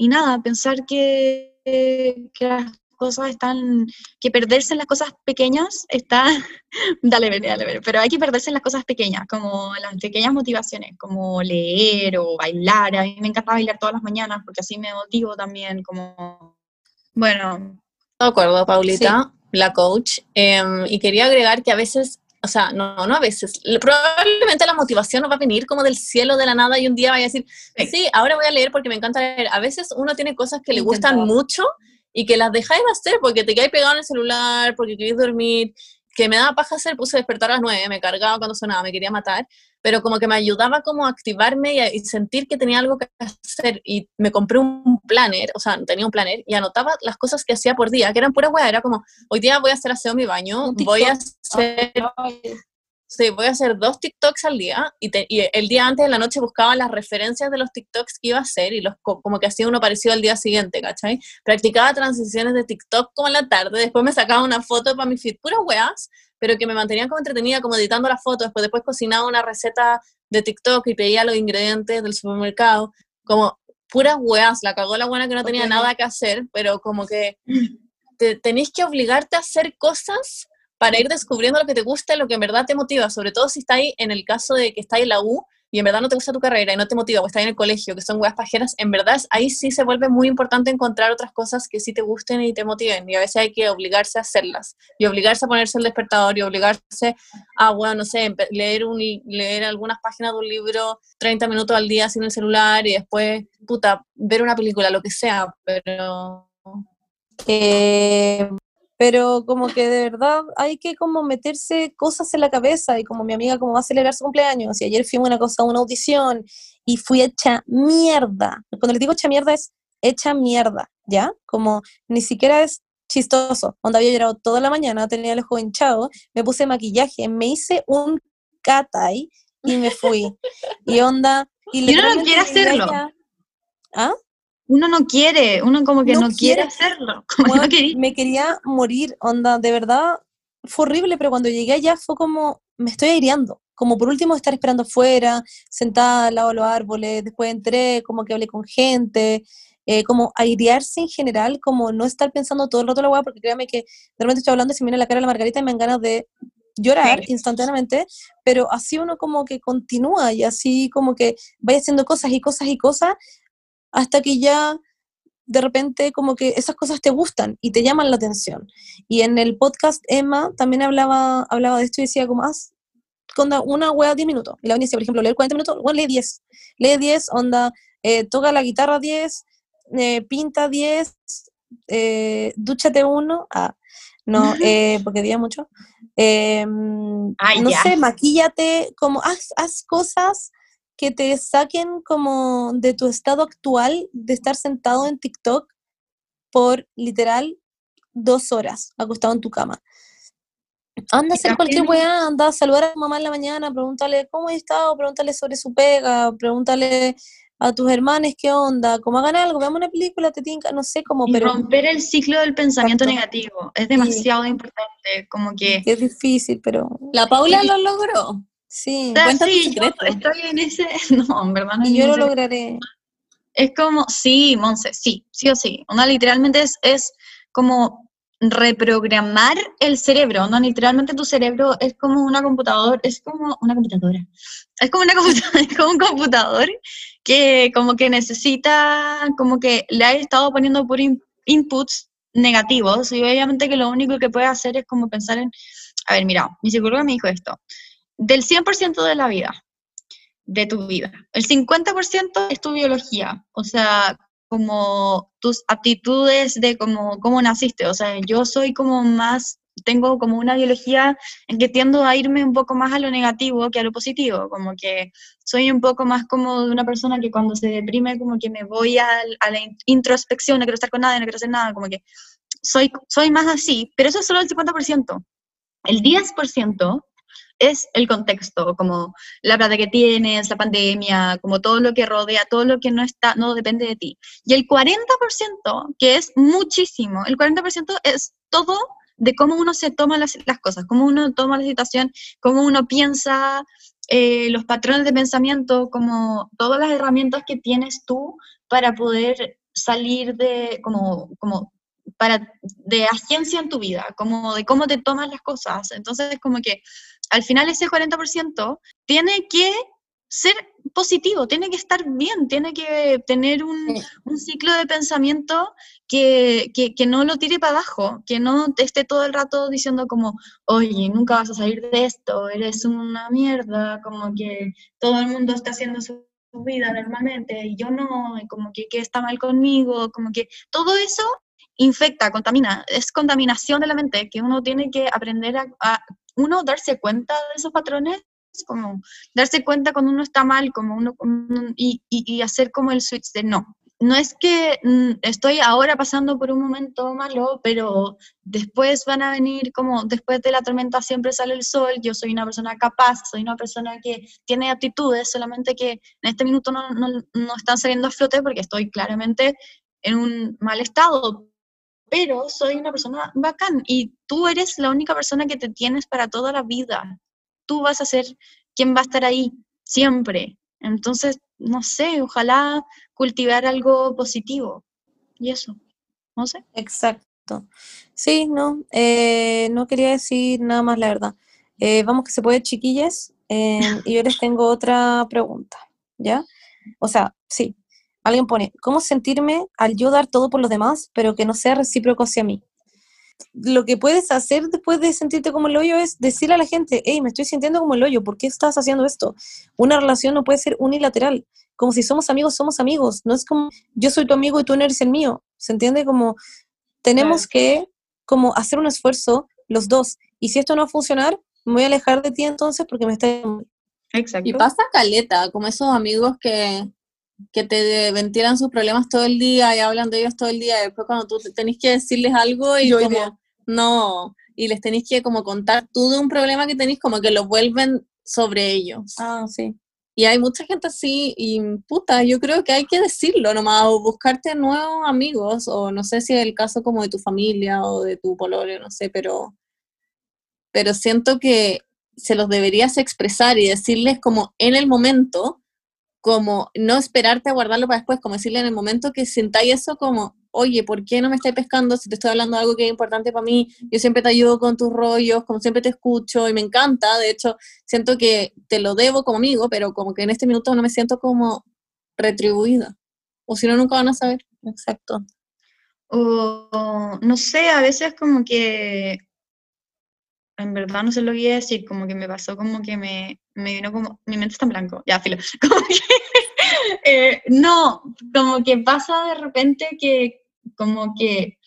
nada, pensar que, que cosas están, que perderse en las cosas pequeñas está, dale, ven, dale, pero hay que perderse en las cosas pequeñas, como las pequeñas motivaciones, como leer o bailar, a mí me encanta bailar todas las mañanas porque así me motivo también, como, bueno. De acuerdo, Paulita, la coach, em, y quería agregar que a veces o sea, no, no a veces, probablemente la motivación no va a venir como del cielo de la nada y un día vaya a decir, sí, ahora voy a leer porque me encanta leer. A veces uno tiene cosas que le gustan mucho y que las dejáis de hacer porque te quedáis pegado en el celular, porque queréis dormir, que me daba paja hacer, puse a despertar a las nueve, me cargaba cuando sonaba, me quería matar, pero como que me ayudaba como a activarme y, sentir que tenía algo que hacer y me compré un planner, o sea, tenía un planner y anotaba las cosas que hacía por día, que eran pura hueá, era como, hoy día voy a hacer aseo mi baño, voy a hacer... Sí, voy a hacer dos TikToks al día y, el día antes de la noche buscaba las referencias de los TikToks que iba a hacer y los como que hacía uno parecido al día siguiente, ¿cachai? Practicaba transiciones de TikTok como en la tarde, después me sacaba una foto para mi feed, puras weas, pero que me mantenían como entretenida, como editando las fotos, después, después cocinaba una receta de TikTok y pedía los ingredientes del supermercado, como puras weas, la cagó la buena que no tenía nada que hacer, pero como que te, tenéis que obligarte a hacer cosas para ir descubriendo lo que te gusta y lo que en verdad te motiva, sobre todo si está ahí en el caso de que está en la U y en verdad no te gusta tu carrera y no te motiva o está en el colegio, que son weas pajeras, en verdad ahí sí se vuelve muy importante encontrar otras cosas que sí te gusten y te motiven y a veces hay que obligarse a hacerlas y obligarse a ponerse el despertador y obligarse a, bueno, no sé, leer, un, leer algunas páginas de un libro 30 minutos al día sin el celular y después, puta, ver una película, lo que sea, pero... Eh, pero como que de verdad hay que como meterse cosas en la cabeza y como mi amiga como va a celebrar su cumpleaños y ayer fui a una cosa, una audición y fui hecha mierda. Cuando le digo hecha mierda es hecha mierda, ¿ya? Como ni siquiera es chistoso. Cuando había llorado toda la mañana, tenía el ojo hinchado, me puse maquillaje, me hice un catay y me fui. y onda... Y Yo no quiero hacerlo. ¿Ah? Uno no quiere, uno como que no, quiere, hacerlo. Me quería morir, onda, de verdad, fue horrible, pero cuando llegué allá fue como, me estoy aireando, como por último estar esperando afuera, sentada al lado de los árboles, después entré, como que hablé con gente, eh, como airearse en general, como no estar pensando todo el rato la hueá, porque créame que de repente estoy hablando y se me viene la cara de la Margarita y me dan ganas de llorar instantáneamente, pero así uno como que continúa y así como que vaya haciendo cosas y cosas y cosas hasta que ya de repente como que esas cosas te gustan y te llaman la atención. Y en el podcast Emma también hablaba, hablaba de esto y decía como, haz una hueá 10 minutos. Y la decía, por ejemplo, leer 40 minutos, bueno, lee 10. Lee 10, onda, eh, toca la guitarra 10, eh, pinta 10, eh, dúchate uno. Ah, no, eh, porque día mucho. Em, no sé, maquíllate, como haz, haz cosas que te saquen como de tu estado actual de estar sentado en TikTok por literal dos horas acostado en tu cama. Anda a hacer cualquier weá, anda a saludar a tu mamá en la mañana, pregúntale cómo ha estado, pregúntale sobre su pega, pregúntale a tus hermanos qué onda, como hagan algo, veamos una película, te tinca, no sé cómo, pero... romper el ciclo del pensamiento negativo es demasiado importante, como que... Es difícil, pero... La Paula lo logró. Sí, sí yo estoy en ese, no, en verdad no Y yo lo lograré. Es como, sí, Monse, sí, sí o sí. Una literalmente es, es como reprogramar el cerebro, ¿no? Literalmente tu cerebro es como una computadora, es como una computadora. Es como una computadora, es como un computador que como que necesita, como que le ha estado poniendo por inputs negativos y obviamente que lo único que puede hacer es como pensar en, a ver, mira, mi psicóloga me dijo esto, del 100% de la vida, de tu vida, el 50% es tu biología, o sea, como tus aptitudes de cómo, cómo naciste, o sea, yo soy como más, tengo como una biología en que tiendo a irme un poco más a lo negativo que a lo positivo, como que soy un poco más como de una persona que cuando se deprime como que me voy a, la introspección, no quiero estar con nadie, no quiero hacer nada, como que soy, soy más así, pero eso es solo el 50%. El 10% es el contexto, como la plata que tienes, la pandemia, como todo lo que rodea, todo lo que no está, no depende de ti. Y el 40%, que es muchísimo, el 40% es todo de cómo uno se toma las, cosas, cómo uno toma la situación, cómo uno piensa, eh, los patrones de pensamiento, como todas las herramientas que tienes tú para poder salir de, como, como para, de agencia en tu vida, como de cómo te tomas las cosas. Entonces, como que al final ese 40% tiene que ser positivo, tiene que estar bien, tiene que tener un, un ciclo de pensamiento que, que, que, no lo tire para abajo, que no esté todo el rato diciendo como, oye, nunca vas a salir de esto, eres una mierda, como que todo el mundo está haciendo su vida normalmente y yo no, como que, que está mal conmigo, como que todo eso infecta, contamina, es contaminación de la mente que uno tiene que aprender a, a uno darse cuenta de esos patrones como darse cuenta cuando uno está mal, como uno, y, y, hacer como el switch de no. No es que mm, estoy ahora pasando por un momento malo, pero después van a venir como después de la tormenta siempre sale el sol, yo soy una persona capaz, soy una persona que tiene actitudes, solamente que en este minuto no, no, no están saliendo a flote porque estoy claramente en un mal estado, pero soy una persona bacán y tú eres la única persona que te tienes para toda la vida tú vas a ser quien va a estar ahí siempre. Entonces, no sé, ojalá cultivar algo positivo. Y eso, no sé. Exacto. Sí, no, eh, no quería decir nada más, la verdad. Eh, vamos que se puede, chiquillas. Eh, y yo les tengo otra pregunta, ¿ya? O sea, sí. Alguien pone, ¿cómo sentirme al yo dar todo por los demás, pero que no sea recíproco hacia mí? lo que puedes hacer después de sentirte como el hoyo es decirle a la gente, hey, me estoy sintiendo como el hoyo, ¿por qué estás haciendo esto? Una relación no puede ser unilateral, como si somos amigos, somos amigos, no es como yo soy tu amigo y tú no eres el mío, ¿se entiende? Como tenemos que como hacer un esfuerzo los dos, y si esto no va a funcionar, me voy a alejar de ti entonces porque me está... Exacto. Y pasa caleta, como esos amigos que, que te ventilan sus problemas todo el día y hablan de ellos todo el día, y después cuando tú tenés que decirles algo y como, no, y les tenéis que como contar tú de un problema que tenéis, como que lo vuelven sobre ellos. Ah, sí. Y hay mucha gente así, y puta, yo creo que hay que decirlo nomás, o buscarte nuevos amigos, o no sé si es el caso como de tu familia o de tu pololo, no sé, pero, pero siento que se los deberías expresar y decirles como en el momento, como no esperarte a guardarlo para después, como decirle en el momento que sintáis eso como, oye, ¿por qué no me estáis pescando si te estoy hablando de algo que es importante para mí? Yo siempre te ayudo con tus rollos, como siempre te escucho y me encanta, de hecho, siento que te lo debo como amigo, pero como que en este minuto no me siento como retribuida, o si no, nunca van a saber. Exacto. O no sé, a veces como que en verdad no sé lo que iba a decir, como que me pasó como que me, me vino como, mi mente está en blanco, ya, filo, como que, eh, no, como que pasa de repente que, como que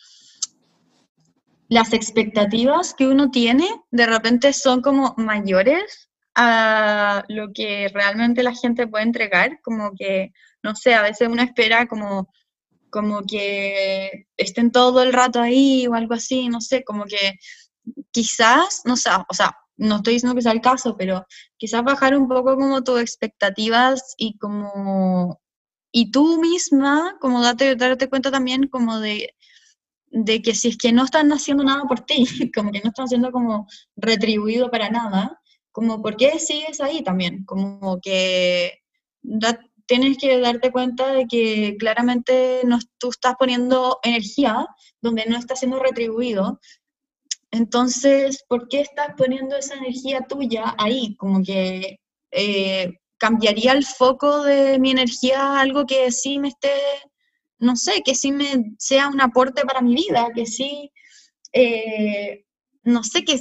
las expectativas que uno tiene de repente son como mayores a lo que realmente la gente puede entregar, como que, no sé, a veces uno espera como como que estén todo el rato ahí o algo así, no sé, como que quizás, no sé, o sea, no estoy diciendo que sea el caso, pero quizás bajar un poco como tus expectativas y como, y tú misma, como date, darte cuenta también como de, de que si es que no están haciendo nada por ti, como que no están siendo como retribuido para nada, como por qué sigues ahí también, como que tienes que darte cuenta de que claramente no, tú estás poniendo energía donde no está siendo retribuido entonces, ¿por qué estás poniendo esa energía tuya ahí? Como que eh, cambiaría el foco de mi energía a algo que sí me esté, no sé, que sí me sea un aporte para mi vida, que sí, eh, no sé, que,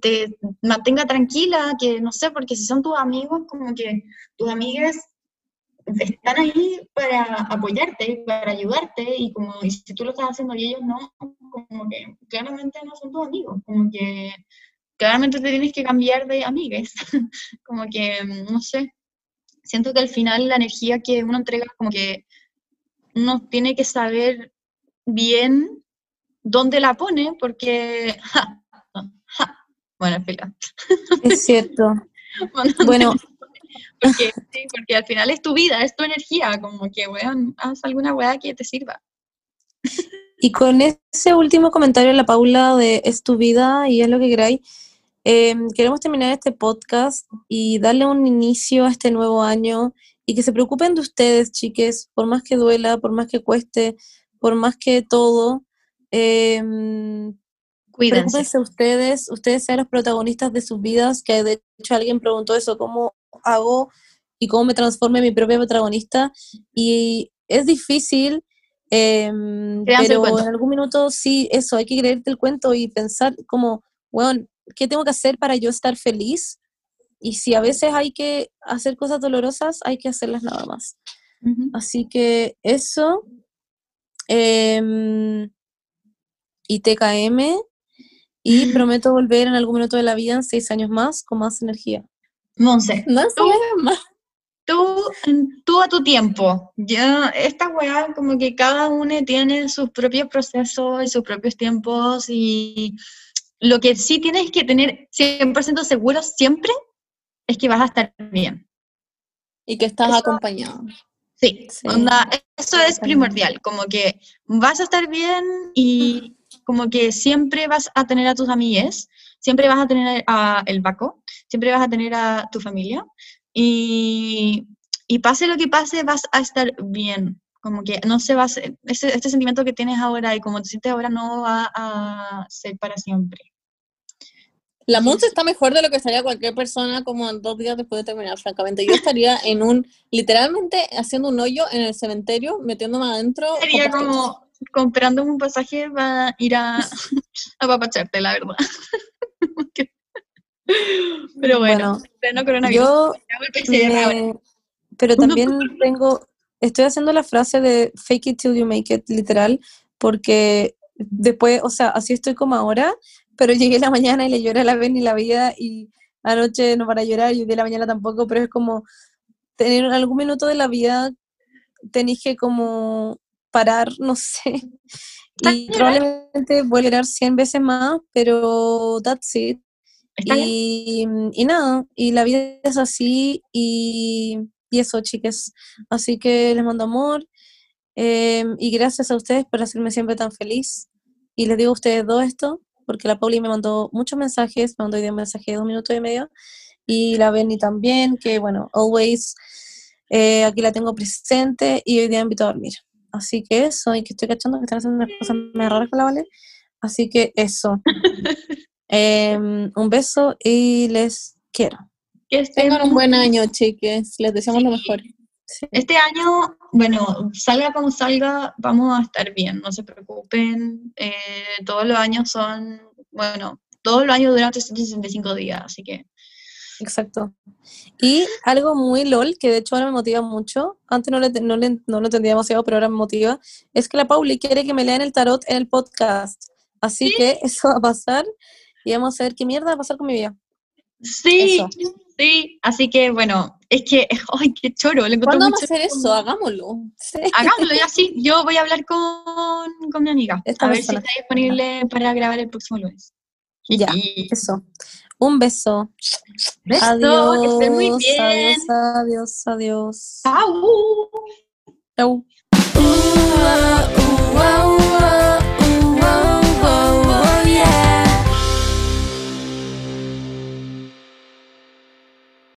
te mantenga tranquila, que no sé, porque si son tus amigos, como que tus amigas están ahí para apoyarte, para ayudarte, y como si tú lo estás haciendo y ellos no, como que claramente no son tus amigos, como que claramente te tienes que cambiar de amigues, como que, no sé, siento que al final la energía que uno entrega, como que uno tiene que saber bien dónde la pone, porque, bueno, explica. Es cierto. bueno, porque, sí, porque al final es tu vida, es tu energía, como que, weón, haz alguna weá que te sirva. Y con ese último comentario de la Paula de es tu vida y es lo que queráis, em, queremos terminar este podcast y darle un inicio a este nuevo año y que se preocupen de ustedes, chiques, por más que duela, por más que cueste, por más que todo. Eh, Cuídense. ustedes, ustedes sean los protagonistas de sus vidas, que de hecho alguien preguntó eso, ¿cómo hago y cómo me transformo en mi propia protagonista. Y es difícil, em, pero en algún minuto sí, eso, hay que creerte el cuento y pensar como, bueno, ¿qué tengo que hacer para yo estar feliz? Y si a veces hay que hacer cosas dolorosas, hay que hacerlas nada más. Así que eso. em, y TKM. Y prometo volver en algún minuto de la vida en seis años más con más energía. Monse, No se Tú- tú, tú a tu tiempo. Ya, esta weá, como que cada uno tiene sus propios procesos y sus propios tiempos y lo que sí tienes que tener 100% seguro siempre es que vas a estar bien. Y que estás Eso- acompañado. Sí, Sí, onda, eso es primordial, como que vas a estar bien y como que siempre vas a tener a tus amigues, siempre vas a tener a el Baco, siempre vas a tener a tu familia y, y pase lo que pase vas a estar bien, como que no se va a hacer- ese, este sentimiento que tienes ahora y como te sientes ahora no va a ser para siempre. La sí. está mejor de lo que estaría cualquier persona como dos días después de terminar, francamente. Yo estaría en un, literalmente haciendo un hoyo en el cementerio, metiéndome adentro. Sería como comprando un pasaje para ir a, a papacharte, la verdad. Pero bueno, pleno coronavirus. yo me- pero también tengo, estoy haciendo la frase de fake it till you make it, literal, porque después, o sea, así estoy como ahora, pero llegué la mañana y le lloré a la vez ni la vida y anoche no para llorar y de la mañana tampoco, pero es como tener algún minuto de la vida tenéis que como parar, no sé, y probablemente voy a llorar 100 veces más, pero that's it. Y, y nada, y la vida es así y, y eso, chicas. Así que les mando amor eh, y gracias a ustedes por hacerme siempre tan feliz. Y les digo a ustedes dos esto, porque la Pauli me mandó muchos mensajes, me mandó hoy día un mensaje de dos minutos y medio, y la Benny también, que bueno, always eh, aquí la tengo presente y hoy día me invito a dormir. Así que eso, y que estoy cachando que están haciendo unas cosas más raras con la Vale. Así que eso. Em, un beso y les quiero. Que estén Tengan un buen año, chiques. Les deseamos lo mejor. Sí. Este año, bueno, salga como salga, vamos a estar bien, no se preocupen. eh, todos los años son, bueno, todos los años duran 365 días, así que Exacto. Y algo muy LOL, que de hecho ahora me motiva mucho, antes no, le, no, le- no lo entendía demasiado, pero ahora me motiva, es que la Pauli quiere que me lean el tarot en el podcast. Así que eso va a pasar y vamos a ver qué mierda va a pasar con mi vida. sí, Eso. sí, así que bueno, es que, ay, qué choro, le ¿Cuándo vamos a hacer eso? Hagámoslo. Sí. Hagámoslo ya sí, yo voy a hablar con, con mi amiga, Esta a ver persona. si está disponible para grabar el próximo lunes. Ya, eso. Un beso. Beso, Adiós. que estén muy bien. Adiós, adiós, adiós. Chau. Bye.